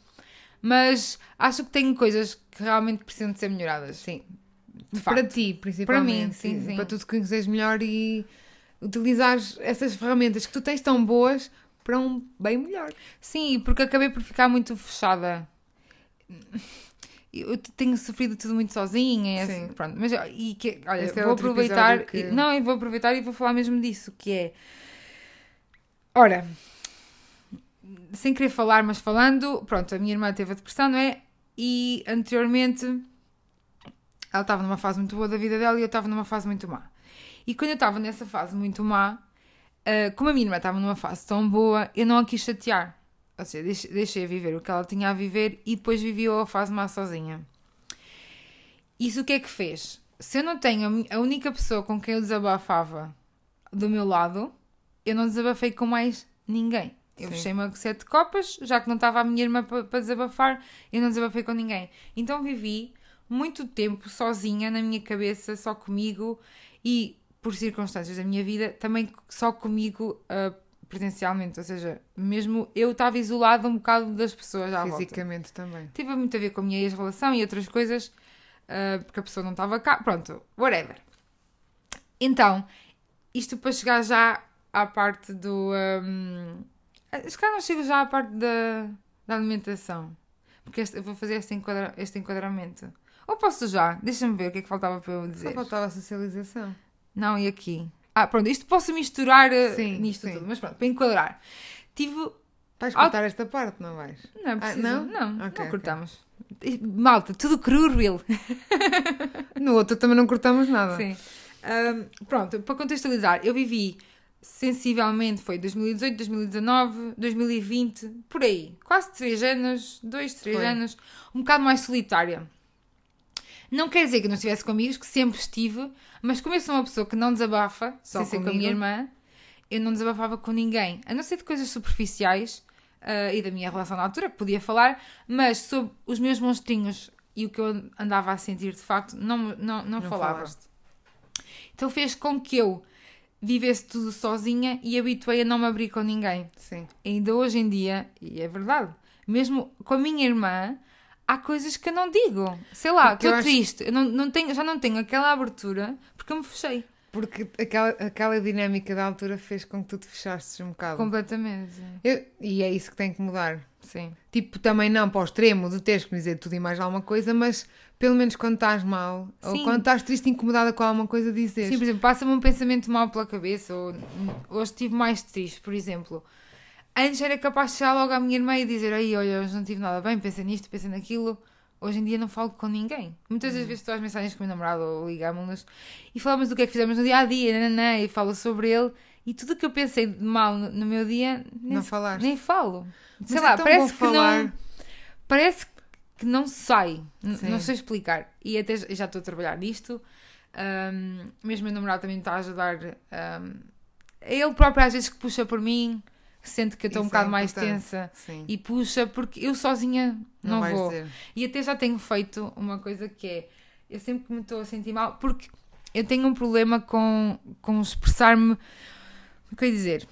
Speaker 2: Mas acho que tenho coisas que realmente precisam de ser melhoradas.
Speaker 1: Sim. Para ti, principalmente.
Speaker 2: sim, sim.
Speaker 1: Para tu te conheceres melhor e utilizares essas ferramentas que tu tens tão boas para um bem melhor.
Speaker 2: Sim, porque acabei por ficar muito fechada. Eu tenho sofrido tudo muito sozinha, é
Speaker 1: Sim.
Speaker 2: assim, pronto. Mas e que, olha,
Speaker 1: Esse é
Speaker 2: vou
Speaker 1: outro
Speaker 2: aproveitar,
Speaker 1: que-
Speaker 2: e- não, eu vou aproveitar e vou falar mesmo disso, que é, ora, sem querer falar, mas falando, pronto, a minha irmã teve a depressão, não é? E anteriormente ela estava numa fase muito boa da vida dela e eu estava numa fase muito má. E quando eu estava nessa fase muito má, ah, como a minha irmã estava numa fase tão boa, eu não a quis chatear. Ou seja, deixei, deixei viver o que ela tinha a viver e depois vivi a fase má sozinha. Isso o que é que fez? Se eu não tenho a a única pessoa com quem eu desabafava do meu lado, eu não desabafei com mais ninguém. Eu fechei-me a sete copas, já que não estava a minha irmã para desabafar, eu não desabafei com ninguém. Então vivi muito tempo sozinha na minha cabeça, só comigo e por circunstâncias da minha vida, também só comigo ah, presencialmente. Ou seja, mesmo eu estava isolada um bocado das pessoas à volta.
Speaker 1: Fisicamente também.
Speaker 2: Teve muito a ver com a minha ex-relação e outras coisas, ah, porque a pessoa não estava cá. Pronto, whatever. Então, isto para chegar já à parte do. Um, se calhar não chego já à parte da, da alimentação, porque este- eu vou fazer este, enquadra- este enquadramento. Ou posso já? Deixa-me ver o que é que faltava para eu
Speaker 1: Só
Speaker 2: dizer.
Speaker 1: faltava a socialização.
Speaker 2: Não, e aqui? Ah, pronto, isto posso misturar ah,
Speaker 1: Sim,
Speaker 2: nisto
Speaker 1: sim.
Speaker 2: tudo, mas pronto, para enquadrar. Tive
Speaker 1: Vais
Speaker 2: Ah,
Speaker 1: cortar esta parte, não vais?
Speaker 2: Não é preciso.
Speaker 1: não?
Speaker 2: não,
Speaker 1: Ok,
Speaker 2: não cortamos. Malta, tudo cru, real.
Speaker 1: No outro também não cortamos nada.
Speaker 2: Sim. Ahm, pronto, para contextualizar, eu vivi sensivelmente, foi 2018, 2019, 2020, por aí. Quase 3 anos, 2, 3
Speaker 1: Foi.
Speaker 2: anos, um bocado mais solitária. Não quer dizer que não estivesse com amigos, que sempre estive, mas como eu sou uma pessoa que não desabafa,
Speaker 1: Só
Speaker 2: sem ser com a minha irmã, eu não desabafava com ninguém, a não ser de coisas superficiais ah, e da minha relação na altura, que podia falar, mas sobre os meus monstrinhos e o que eu andava a sentir de facto, não, não, não,
Speaker 1: Não
Speaker 2: falava.
Speaker 1: falaste.
Speaker 2: Então fez com que eu vivesse tudo sozinha e habituei a não me abrir com ninguém.
Speaker 1: Sim.
Speaker 2: Ainda hoje em dia, e é verdade, mesmo com a minha irmã, há coisas que eu não digo. Sei lá, estou triste, eu não, não tenho, já não tenho aquela abertura porque eu me fechei
Speaker 1: Porque aquela, aquela dinâmica da altura fez com que tu te fechasses um bocado.
Speaker 2: completamente.
Speaker 1: Eu- e é isso que tem que mudar.
Speaker 2: Sim.
Speaker 1: Tipo, também não para o extremo de teres que me dizer tudo e mais alguma coisa, mas pelo menos quando estás mal, ou
Speaker 2: Sim.
Speaker 1: quando estás triste incomodada com alguma coisa, dizes.
Speaker 2: Sim, por exemplo, passa-me um pensamento mal pela cabeça, ou hoje estive mais triste, por exemplo. Antes era capaz de chegar logo à minha irmã e dizer: Aí, olha, hoje não tive nada bem, pensei nisto, pensei naquilo. hoje em dia não falo com ninguém. Muitas das vezes estou às mensagens com o meu namorado ou ligamos-nos e falamos do que é que fizemos no dia a dia, nananã, e falo sobre ele. E tudo o que eu pensei de mal no, meu dia, nem,
Speaker 1: Não falaste.
Speaker 2: nem falo. Sei
Speaker 1: Mas
Speaker 2: lá,
Speaker 1: é tão
Speaker 2: parece que
Speaker 1: falar.
Speaker 2: não. Parece que não sai. Não sei explicar. E até já estou a trabalhar nisto. Ahm, mesmo o meu namorado também me está a ajudar. é ele próprio às vezes que puxa por mim, sente que eu estou um
Speaker 1: Isso
Speaker 2: bocado
Speaker 1: é
Speaker 2: mais tensa
Speaker 1: Sim.
Speaker 2: e puxa, porque eu sozinha não,
Speaker 1: vais
Speaker 2: vou.
Speaker 1: dizer.
Speaker 2: E até já tenho feito uma coisa que é: eu sempre que me estou a sentir mal, porque eu tenho um problema com, com expressar-me. O que eu dizer?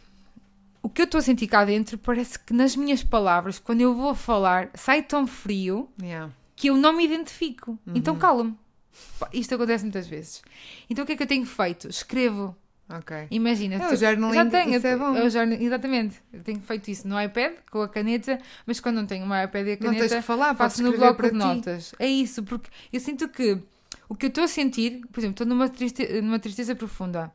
Speaker 2: O que eu estou a sentir cá dentro parece que nas minhas palavras, quando eu vou falar, sai tão frio
Speaker 1: Yeah.
Speaker 2: que eu não me identifico.
Speaker 1: Uhum.
Speaker 2: Então cala-me. Isto acontece muitas vezes. Então o que é que eu tenho feito? Escrevo.
Speaker 1: Ok.
Speaker 2: Imagina.
Speaker 1: É,
Speaker 2: tu-
Speaker 1: o
Speaker 2: já tenho,
Speaker 1: isso é bom.
Speaker 2: eu já- exatamente. Eu tenho feito isso no iPad com a caneta, mas quando não tenho uma iPad e a
Speaker 1: Não tens
Speaker 2: caneta,
Speaker 1: que falar,
Speaker 2: faço no bloco
Speaker 1: para
Speaker 2: de
Speaker 1: ti.
Speaker 2: notas. É isso, porque eu sinto que o que eu estou a sentir, por exemplo, estou numa, triste, numa tristeza profunda.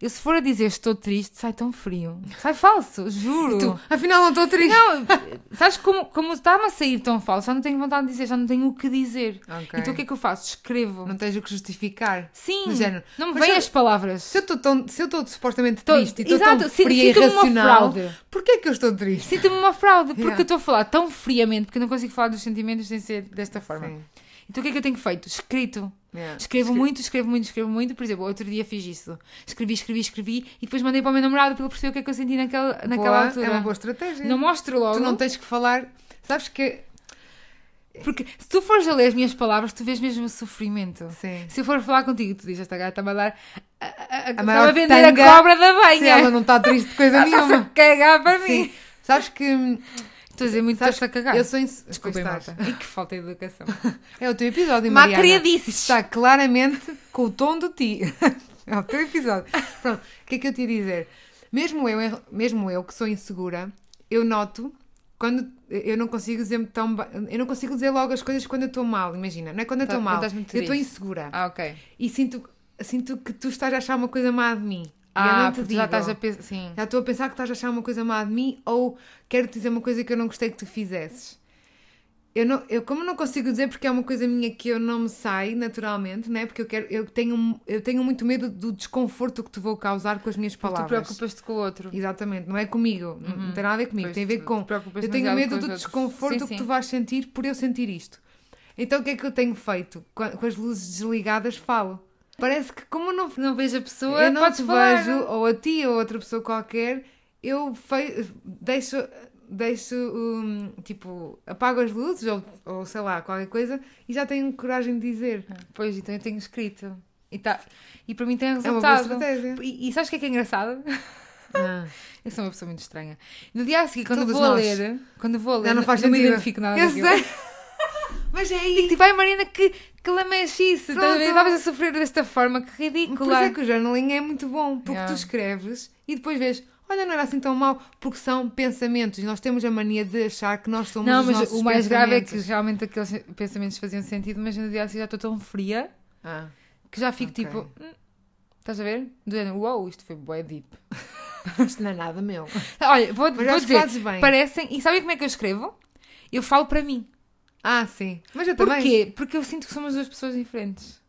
Speaker 2: Eu se for a dizer estou triste, sai tão frio. Sai falso, juro.
Speaker 1: Tu, afinal não estou triste.
Speaker 2: Não, sabes como, como está-me a sair tão falso? Já não tenho vontade de dizer, já não tenho o que dizer.
Speaker 1: Ok.
Speaker 2: Então o que é que eu faço? Escrevo.
Speaker 1: Não tens o que justificar.
Speaker 2: Sim,
Speaker 1: género.
Speaker 2: não me vêm as palavras.
Speaker 1: Se eu estou tão- se eu estou supostamente
Speaker 2: Tô-
Speaker 1: triste e estou tão fria e irracional,
Speaker 2: fraude.
Speaker 1: porquê é que eu estou triste?
Speaker 2: Sinto-me uma fraude, porque
Speaker 1: Yeah.
Speaker 2: eu estou a falar tão friamente, porque eu não consigo falar dos sentimentos sem ser desta forma.
Speaker 1: Sim.
Speaker 2: Então o que é que eu tenho feito? Escrito.
Speaker 1: Yeah.
Speaker 2: Escrevo muito, escrevo muito, escrevo muito. Por exemplo, outro dia fiz isso. Escrevi, escrevi, escrevi e depois mandei para o meu namorado para ele perceber o que é que eu senti naquela, naquela
Speaker 1: Boa,
Speaker 2: altura.
Speaker 1: É uma boa estratégia.
Speaker 2: Não mostro logo.
Speaker 1: Tu não tens que falar. Sabes que.
Speaker 2: Porque se tu fores a ler as minhas palavras, tu vês mesmo o sofrimento.
Speaker 1: Sim.
Speaker 2: Se eu for falar contigo, tu dizes, esta gata está-me a dar. A, a, a,
Speaker 1: maior
Speaker 2: a vender
Speaker 1: tanga-
Speaker 2: a cobra da banha.
Speaker 1: Se ela não está triste de coisa
Speaker 2: Ela está-se a
Speaker 1: nenhuma.
Speaker 2: cagar para mim.
Speaker 1: Sim. Sabes que.
Speaker 2: Estou a dizer muito,
Speaker 1: Sabes
Speaker 2: estás a cagar.
Speaker 1: Eu sou. Ins... Estás.
Speaker 2: malta. E que falta de educação.
Speaker 1: É o teu episódio, Mariana.
Speaker 2: criadices.
Speaker 1: Isto Está claramente com o tom do ti. É o teu episódio. Pronto, o que é que eu te ia dizer? Mesmo eu, mesmo eu que sou insegura, eu noto quando eu não consigo dizer tão eu não consigo dizer logo as coisas quando eu estou mal, imagina, não é quando eu
Speaker 2: Tá-
Speaker 1: estou mal, eu estou insegura
Speaker 2: Ah, ok.
Speaker 1: e sinto, sinto que tu estás a achar uma coisa má de mim. Eu
Speaker 2: Ah, porque
Speaker 1: digo.
Speaker 2: já estás a pensar. Sim.
Speaker 1: Já estou a pensar que estás a achar uma coisa má de mim ou quero te dizer uma coisa que eu não gostei que tu fizesses. Eu, não, eu como não consigo dizer porque é uma coisa minha que eu não me sai naturalmente, né? Porque eu quero eu tenho eu tenho muito medo do desconforto que te vou causar com as minhas
Speaker 2: Porque tu
Speaker 1: palavras.
Speaker 2: preocupas-te com o outro.
Speaker 1: Exatamente, não é comigo, não- não tem nada a ver comigo,
Speaker 2: Pois,
Speaker 1: tem a ver
Speaker 2: tu
Speaker 1: com eu tenho medo do desconforto
Speaker 2: Sim,
Speaker 1: que
Speaker 2: sim.
Speaker 1: tu vais sentir por eu sentir isto. Então o que é que eu tenho feito? Com com as luzes desligadas falo. Parece que como eu não
Speaker 2: Não vejo a pessoa,
Speaker 1: eu não te
Speaker 2: falar.
Speaker 1: vejo, ou a ti ou a outra pessoa qualquer, eu deixo, deixo hum, tipo, apago as luzes ou, ou sei lá, qualquer coisa e já tenho coragem de dizer.
Speaker 2: Pois, então eu tenho escrito. E, tá... e para mim tem
Speaker 1: É uma boa
Speaker 2: resultado.
Speaker 1: estratégia.
Speaker 2: e, e sabes o que é que é engraçado?
Speaker 1: Ah.
Speaker 2: Eu sou uma pessoa muito estranha. No dia a seguir, quando
Speaker 1: Todos
Speaker 2: vou
Speaker 1: nós.
Speaker 2: ler, quando vou ler,
Speaker 1: Já não faz
Speaker 2: me identifico nada
Speaker 1: Eu sei. Mas é
Speaker 2: Digo tipo, ai Marina, que, que lamechice, ver?
Speaker 1: Pronto.
Speaker 2: estavas a sofrer desta forma, que
Speaker 1: Por isso
Speaker 2: ridícula.
Speaker 1: é que o journaling é muito bom, porque
Speaker 2: Yeah.
Speaker 1: tu escreves e depois vês, olha, não era assim tão mal, porque são pensamentos. Nós temos a mania de achar que nós somos
Speaker 2: Não, mas o mais grave é que realmente aqueles pensamentos faziam sentido, mas no dia a seguir já estou tão fria
Speaker 1: Ah,
Speaker 2: que já fico
Speaker 1: Ok.
Speaker 2: tipo, "Hum, estás a ver? Do género, uau, isto foi bué deep.
Speaker 1: isto não é nada meu.
Speaker 2: Olha, vou, vou dizer, parecem, e sabem como é que eu escrevo? Eu falo para mim.
Speaker 1: Ah, sim. Mas eu também.
Speaker 2: Porquê? Porque eu sinto que somos duas pessoas diferentes.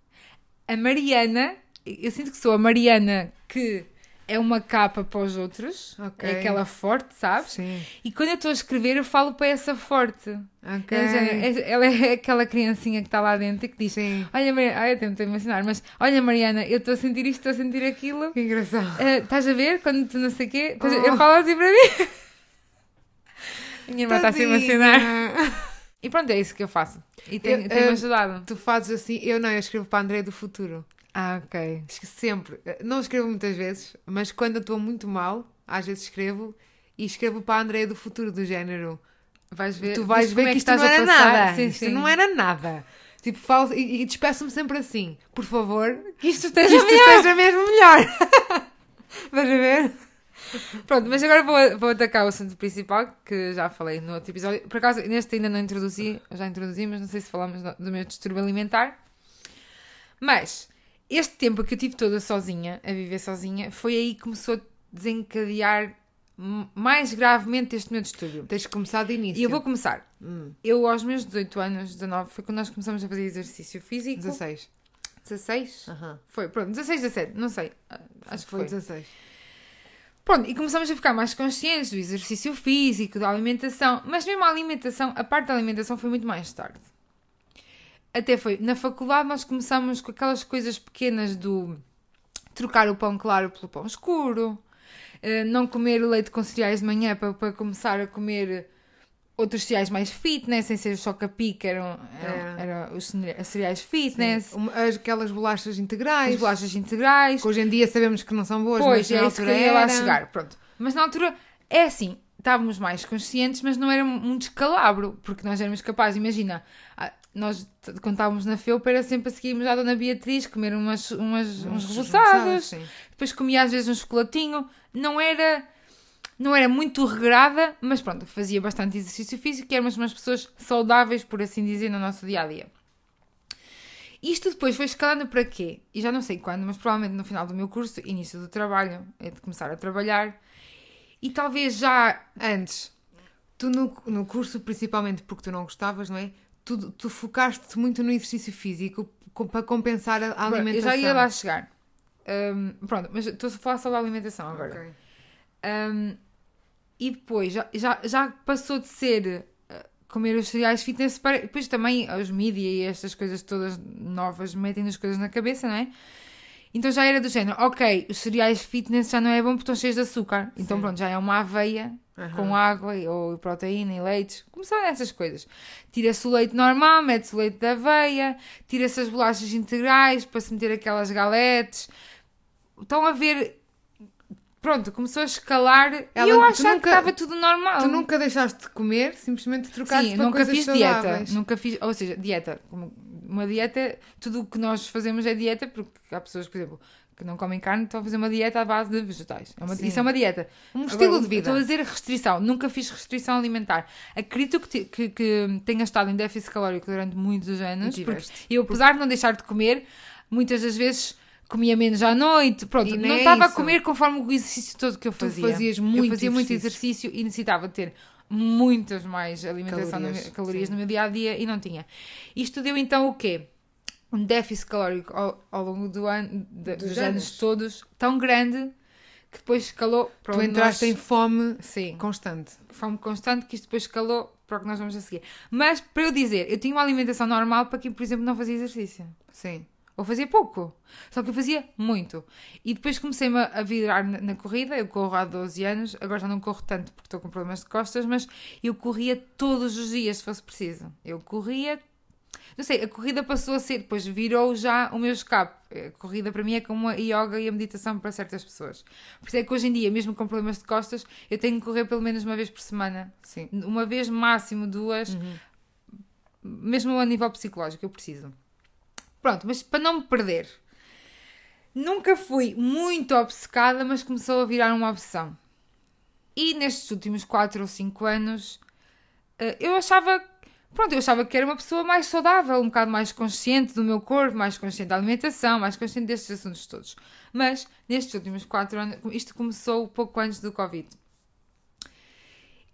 Speaker 2: A Mariana, eu sinto que sou a Mariana que é uma capa para os outros,
Speaker 1: Ok.
Speaker 2: é aquela forte, sabes?
Speaker 1: Sim.
Speaker 2: E quando eu estou a escrever, eu falo para essa forte.
Speaker 1: Ok.
Speaker 2: É, é- ela é aquela criancinha que está lá dentro e que diz:
Speaker 1: Sim.
Speaker 2: Olha, Mariana, ai, eu tenho de mencionar, mas olha, Mariana, eu estou a sentir isto, estou a sentir aquilo.
Speaker 1: Que engraçado.
Speaker 2: Ah, Estás a ver? Quando tu não sei o quê,
Speaker 1: Oh.
Speaker 2: eu falo assim para mim. Minha irmã está a se emocionar. E pronto, é isso que eu faço. E tem- tem-me
Speaker 1: eh,
Speaker 2: ajudado.
Speaker 1: Tu fazes assim, eu não, eu escrevo para a André do futuro.
Speaker 2: Ah, ok.
Speaker 1: Que Sempre. Não escrevo muitas vezes, mas quando eu estou muito mal, às vezes escrevo e escrevo para a André do futuro, do género.
Speaker 2: Vais ver,
Speaker 1: tu vais ver
Speaker 2: é
Speaker 1: que isto
Speaker 2: estás
Speaker 1: não era nada.
Speaker 2: Sim,
Speaker 1: isto
Speaker 2: sim.
Speaker 1: não era nada. Tipo, falo, e, e despeço-me sempre assim. Por favor,
Speaker 2: Que isto
Speaker 1: que
Speaker 2: esteja
Speaker 1: isto
Speaker 2: melhor.
Speaker 1: esteja mesmo melhor. Vais ver?
Speaker 2: Pronto, mas agora vou, vou atacar o assunto principal, que já falei no outro episódio. Por acaso, neste ainda não introduzi, já introduzi, mas não sei se falamos do, meu distúrbio alimentar. Mas, este tempo que eu tive toda sozinha, a viver sozinha, foi aí que começou a desencadear mais gravemente este meu distúrbio.
Speaker 1: Tens de começar de início.
Speaker 2: E eu vou começar.
Speaker 1: Hum,
Speaker 2: Eu, aos meus 18 anos, 19, foi quando nós começamos a fazer exercício físico.
Speaker 1: 16.
Speaker 2: 16?
Speaker 1: Aham.
Speaker 2: Foi, pronto, 16, 17, não sei. Ah, Acho que
Speaker 1: Foi
Speaker 2: foi.
Speaker 1: 16.
Speaker 2: Pronto, e começamos a ficar mais conscientes do exercício físico, da alimentação, mas mesmo a alimentação, a parte da alimentação foi muito mais tarde. Até foi, na faculdade nós começamos com aquelas coisas pequenas do trocar o pão claro pelo pão escuro, eh, não comer leite com cereais de manhã para, para começar a comer outros cereais mais fitness, sem ser que eram, eram,
Speaker 1: É.
Speaker 2: eram os cere- cereais fitness,
Speaker 1: as- Aquelas bolachas integrais.
Speaker 2: as bolachas integrais,
Speaker 1: Que hoje em dia sabemos que não são boas,
Speaker 2: Pois,
Speaker 1: mas na
Speaker 2: é isso que eu
Speaker 1: altura
Speaker 2: ia lá chegar. Pronto. Mas na altura, é assim, estávamos mais conscientes, mas não era um descalabro, porque nós éramos capazes, imagina, nós quando estávamos na FEUP era sempre a seguirmos à Dona Beatriz, comer umas, umas, uns reboçados,
Speaker 1: sim.
Speaker 2: depois comia às vezes um chocolatinho, não era... Não era muito regrada, mas pronto, fazia bastante exercício físico e éramos umas pessoas saudáveis, por assim dizer, no nosso dia a dia. Isto depois foi escalando para quê? E já não sei quando, mas provavelmente no final do meu curso, início do trabalho, é de começar a trabalhar. E talvez já.
Speaker 1: Antes, tu no, no curso, principalmente porque tu não gostavas, não é? Tu, tu focaste-te muito no exercício físico com- para compensar a, a
Speaker 2: Eu
Speaker 1: alimentação.
Speaker 2: já ia lá chegar. Hum, pronto, mas estou a falar só da alimentação agora.
Speaker 1: Ok.
Speaker 2: Um, e depois já, já, já passou de ser uh, comer os cereais fitness para. Depois também os mídia e estas coisas todas novas metem-nos coisas na cabeça, não é? Então já era do género, ok, os cereais fitness já não é bom porque estão cheios de açúcar. Então
Speaker 1: Sim.
Speaker 2: pronto, já é uma aveia
Speaker 1: Aham.
Speaker 2: com água ou proteína e leite. Começaram essas coisas. Tira-se o leite normal, mete-se o leite da aveia, tira-se as bolachas integrais para se meter aquelas galetes. Estão a ver. Pronto, começou a escalar
Speaker 1: Ela-
Speaker 2: e eu achava
Speaker 1: nunca-
Speaker 2: que estava tudo normal.
Speaker 1: Tu nunca deixaste de comer, simplesmente trocaste
Speaker 2: Sim,
Speaker 1: para
Speaker 2: nunca fiz
Speaker 1: saudáveis.
Speaker 2: dieta. Nunca fiz, ou seja, dieta. Uma dieta, tudo o que nós fazemos é dieta, porque há pessoas, por exemplo, que não comem carne, estão a fazer uma dieta à base de vegetais. É uma- isso é uma dieta.
Speaker 1: Um
Speaker 2: Agora,
Speaker 1: estilo de vida.
Speaker 2: Estou a dizer restrição. Nunca fiz restrição alimentar. Acredito que, que, que tenha estado em déficit calórico durante muitos anos.
Speaker 1: E
Speaker 2: eu, apesar de não deixar de comer, muitas das vezes comia menos à noite. Pronto, não
Speaker 1: é
Speaker 2: estava a comer conforme o exercício todo que eu
Speaker 1: Tu
Speaker 2: fazia.
Speaker 1: fazias
Speaker 2: eu
Speaker 1: muito
Speaker 2: fazia muito
Speaker 1: exercício.
Speaker 2: exercício e necessitava ter muitas mais alimentação
Speaker 1: Calorias,
Speaker 2: no meu- calorias no meu dia a dia e não tinha. Isto deu então o quê? Um déficit calórico ao, ao longo do ano, de-
Speaker 1: Dos
Speaker 2: dos,
Speaker 1: anos.
Speaker 2: anos todos tão grande que depois escalou para
Speaker 1: Tu entraste
Speaker 2: nós-
Speaker 1: em fome
Speaker 2: Sim,
Speaker 1: constante.
Speaker 2: fome constante que isto depois escalou para o que nós vamos a seguir. Mas para eu dizer, eu tinha uma alimentação normal para quem, por exemplo, não fazia exercício.
Speaker 1: Sim.
Speaker 2: Ou fazia pouco. Só que eu fazia muito. E depois comecei-me a virar na, corrida. Eu corro há 12 anos. Agora já não corro tanto porque estou com problemas de costas. Mas eu corria todos os dias, se fosse preciso. Eu corria... Não sei, a corrida passou a ser... Depois virou já o meu escape. A corrida para mim é como a yoga e a meditação para certas pessoas. Por isso é que hoje em dia, mesmo com problemas de costas, eu tenho que correr pelo menos uma vez por semana.
Speaker 1: Sim.
Speaker 2: Uma vez, máximo duas mesmo a nível psicológico, eu preciso. Pronto, mas para não me perder, nunca fui muito obcecada, mas começou a virar uma obsessão. E nestes últimos 4 ou 5 anos, eh, eu achava, pronto, eu achava que era uma pessoa mais saudável, um bocado mais consciente do meu corpo, mais consciente da alimentação, mais consciente destes assuntos todos. Mas nestes últimos 4 anos, isto começou pouco antes do Covid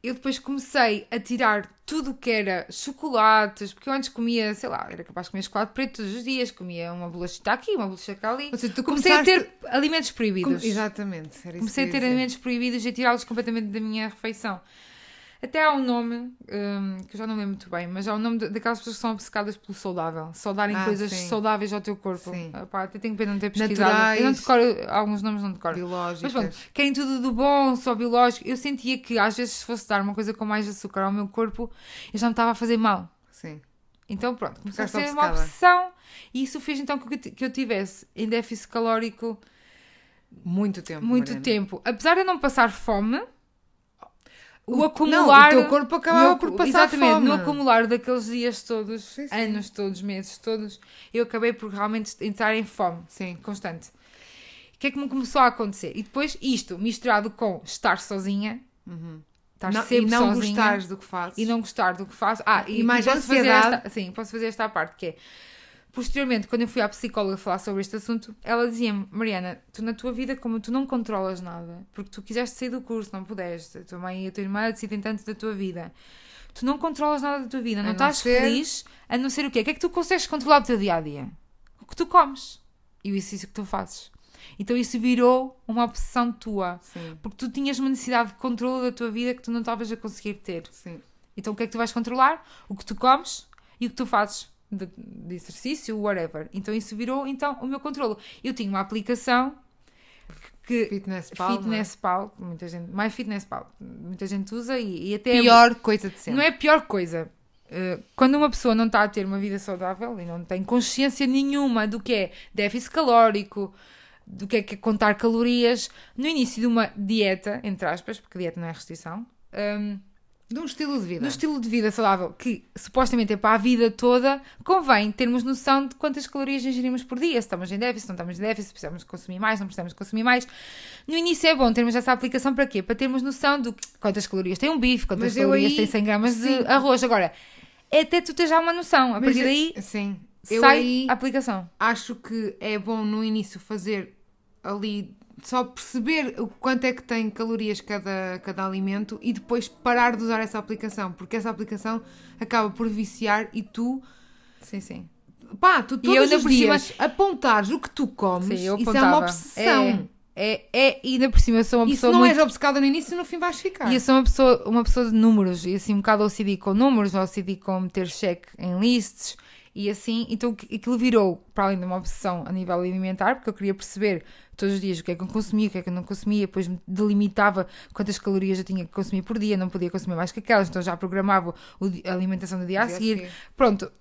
Speaker 2: eu depois comecei a tirar tudo o que era chocolates, porque eu antes comia, sei lá, era capaz de comer chocolate preto todos os dias, comia uma bolachita aqui, uma bolachita ali.
Speaker 1: Ou seja, tu
Speaker 2: Comecei a ter alimentos proibidos.
Speaker 1: Com- Exatamente. Era isso
Speaker 2: Comecei a ter alimentos proibidos e a tirá-los completamente da minha refeição. Até há um nome, hum, que eu já não lembro muito bem, mas há um nome daquelas pessoas que são obcecadas pelo saudável. Só darem
Speaker 1: Ah,
Speaker 2: coisas
Speaker 1: sim.
Speaker 2: saudáveis ao teu corpo.
Speaker 1: Sim.
Speaker 2: Ah, pá, até tenho pena de não ter pesquisado.
Speaker 1: Naturais.
Speaker 2: Eu não decoro, alguns nomes não decoro.
Speaker 1: Biológicas.
Speaker 2: Mas pronto, querem tudo do bom, só biológico. Eu sentia que às vezes se fosse dar uma coisa com mais açúcar ao meu corpo, eu já me estava a fazer mal.
Speaker 1: Sim.
Speaker 2: Então pronto, começou a ser uma
Speaker 1: obcecada.
Speaker 2: obsessão e isso fez então que eu, que eu tivesse em déficit calórico
Speaker 1: Muito tempo.
Speaker 2: muito
Speaker 1: Mariana.
Speaker 2: tempo. Apesar de eu não passar fome, o,
Speaker 1: O-
Speaker 2: acumular...
Speaker 1: não, o teu corpo acabava por passar
Speaker 2: Exatamente,
Speaker 1: fome.
Speaker 2: no acumular daqueles dias todos,
Speaker 1: Sim, sim.
Speaker 2: anos todos, meses todos, eu acabei por realmente entrar em fome
Speaker 1: Sim.
Speaker 2: constante. O que é que me começou a acontecer? E depois isto, misturado com estar sozinha, estar
Speaker 1: Não- e
Speaker 2: sempre
Speaker 1: não
Speaker 2: sozinha,
Speaker 1: gostares do que fazes.
Speaker 2: e não gostar do que faço. Ah, e,
Speaker 1: E mais
Speaker 2: posso fazer
Speaker 1: ansiedade.
Speaker 2: esta, sim, posso fazer esta parte que é posteriormente, quando eu fui à psicóloga falar sobre este assunto, ela dizia-me: Mariana, tu na tua vida, como tu não controlas nada, porque tu quiseste sair do curso, não pudeste, a tua mãe e a tua irmã decidem tanto da tua vida. Tu não controlas nada da tua vida, não,
Speaker 1: não
Speaker 2: estás
Speaker 1: ser-
Speaker 2: feliz, a não ser o quê? O que é que tu consegues controlar do teu dia a dia? O que tu comes e o exercício que tu fazes. Então isso virou uma obsessão tua.
Speaker 1: Sim,
Speaker 2: Porque tu tinhas uma necessidade de controle da tua vida que tu não estavas a conseguir ter.
Speaker 1: sim.
Speaker 2: Então o que é que tu vais controlar? O que tu comes e o que tu fazes de, de exercício, whatever. Então isso virou então o meu controle. Eu tinha uma aplicação que
Speaker 1: Fitness Pal, é?
Speaker 2: Fitness Pal, muita gente, mais Fitness Pal, muita gente usa e, e até
Speaker 1: Pior coisa de sempre.
Speaker 2: não é a pior coisa. Uh, quando uma pessoa não está a ter uma vida saudável e não tem consciência nenhuma do que é déficit calórico, do que é, que é contar calorias, no início de uma dieta, entre aspas, porque dieta não é restrição, um,
Speaker 1: De um estilo de vida.
Speaker 2: no estilo de vida saudável, que supostamente é para a vida toda, convém termos noção de quantas calorias ingerimos por dia. Se estamos em déficit, se não estamos em déficit, se precisamos consumir mais, não precisamos consumir mais. No início é bom termos essa aplicação para quê? Para termos noção de quantas calorias tem um bife, quantas
Speaker 1: Mas
Speaker 2: calorias
Speaker 1: aí-
Speaker 2: tem 100 gramas
Speaker 1: sim.
Speaker 2: de arroz. Agora, é até tu ter já uma noção. A
Speaker 1: Mas
Speaker 2: partir
Speaker 1: eu-
Speaker 2: daí,
Speaker 1: Sim. Eu
Speaker 2: sai
Speaker 1: aí
Speaker 2: a aplicação.
Speaker 1: acho que é bom no início fazer ali só perceber o quanto é que tem calorias cada, cada alimento e depois parar de usar essa aplicação, porque essa aplicação acaba por viciar e tu,
Speaker 2: Sim, sim.
Speaker 1: pá, tu
Speaker 2: E
Speaker 1: todos os
Speaker 2: por
Speaker 1: dias apontares o que tu comes,
Speaker 2: Sim,
Speaker 1: isso é uma obsessão.
Speaker 2: É, é, é, e ainda por cima eu sou uma
Speaker 1: E se
Speaker 2: pessoa
Speaker 1: não
Speaker 2: muito
Speaker 1: és obcecada no início, no fim vais ficar.
Speaker 2: E eu sou uma pessoa, uma pessoa de números, e assim um bocado OCD com números, OCD com meter cheque em lists, e assim, então aquilo virou, para além de uma obsessão a nível alimentar, porque eu queria perceber todos os dias o que é que eu consumia, o que é que eu não consumia, depois delimitava quantas calorias eu tinha que consumir por dia, não podia consumir mais que aquelas, então já programava a alimentação do dia a
Speaker 1: a
Speaker 2: seguir. Pronto,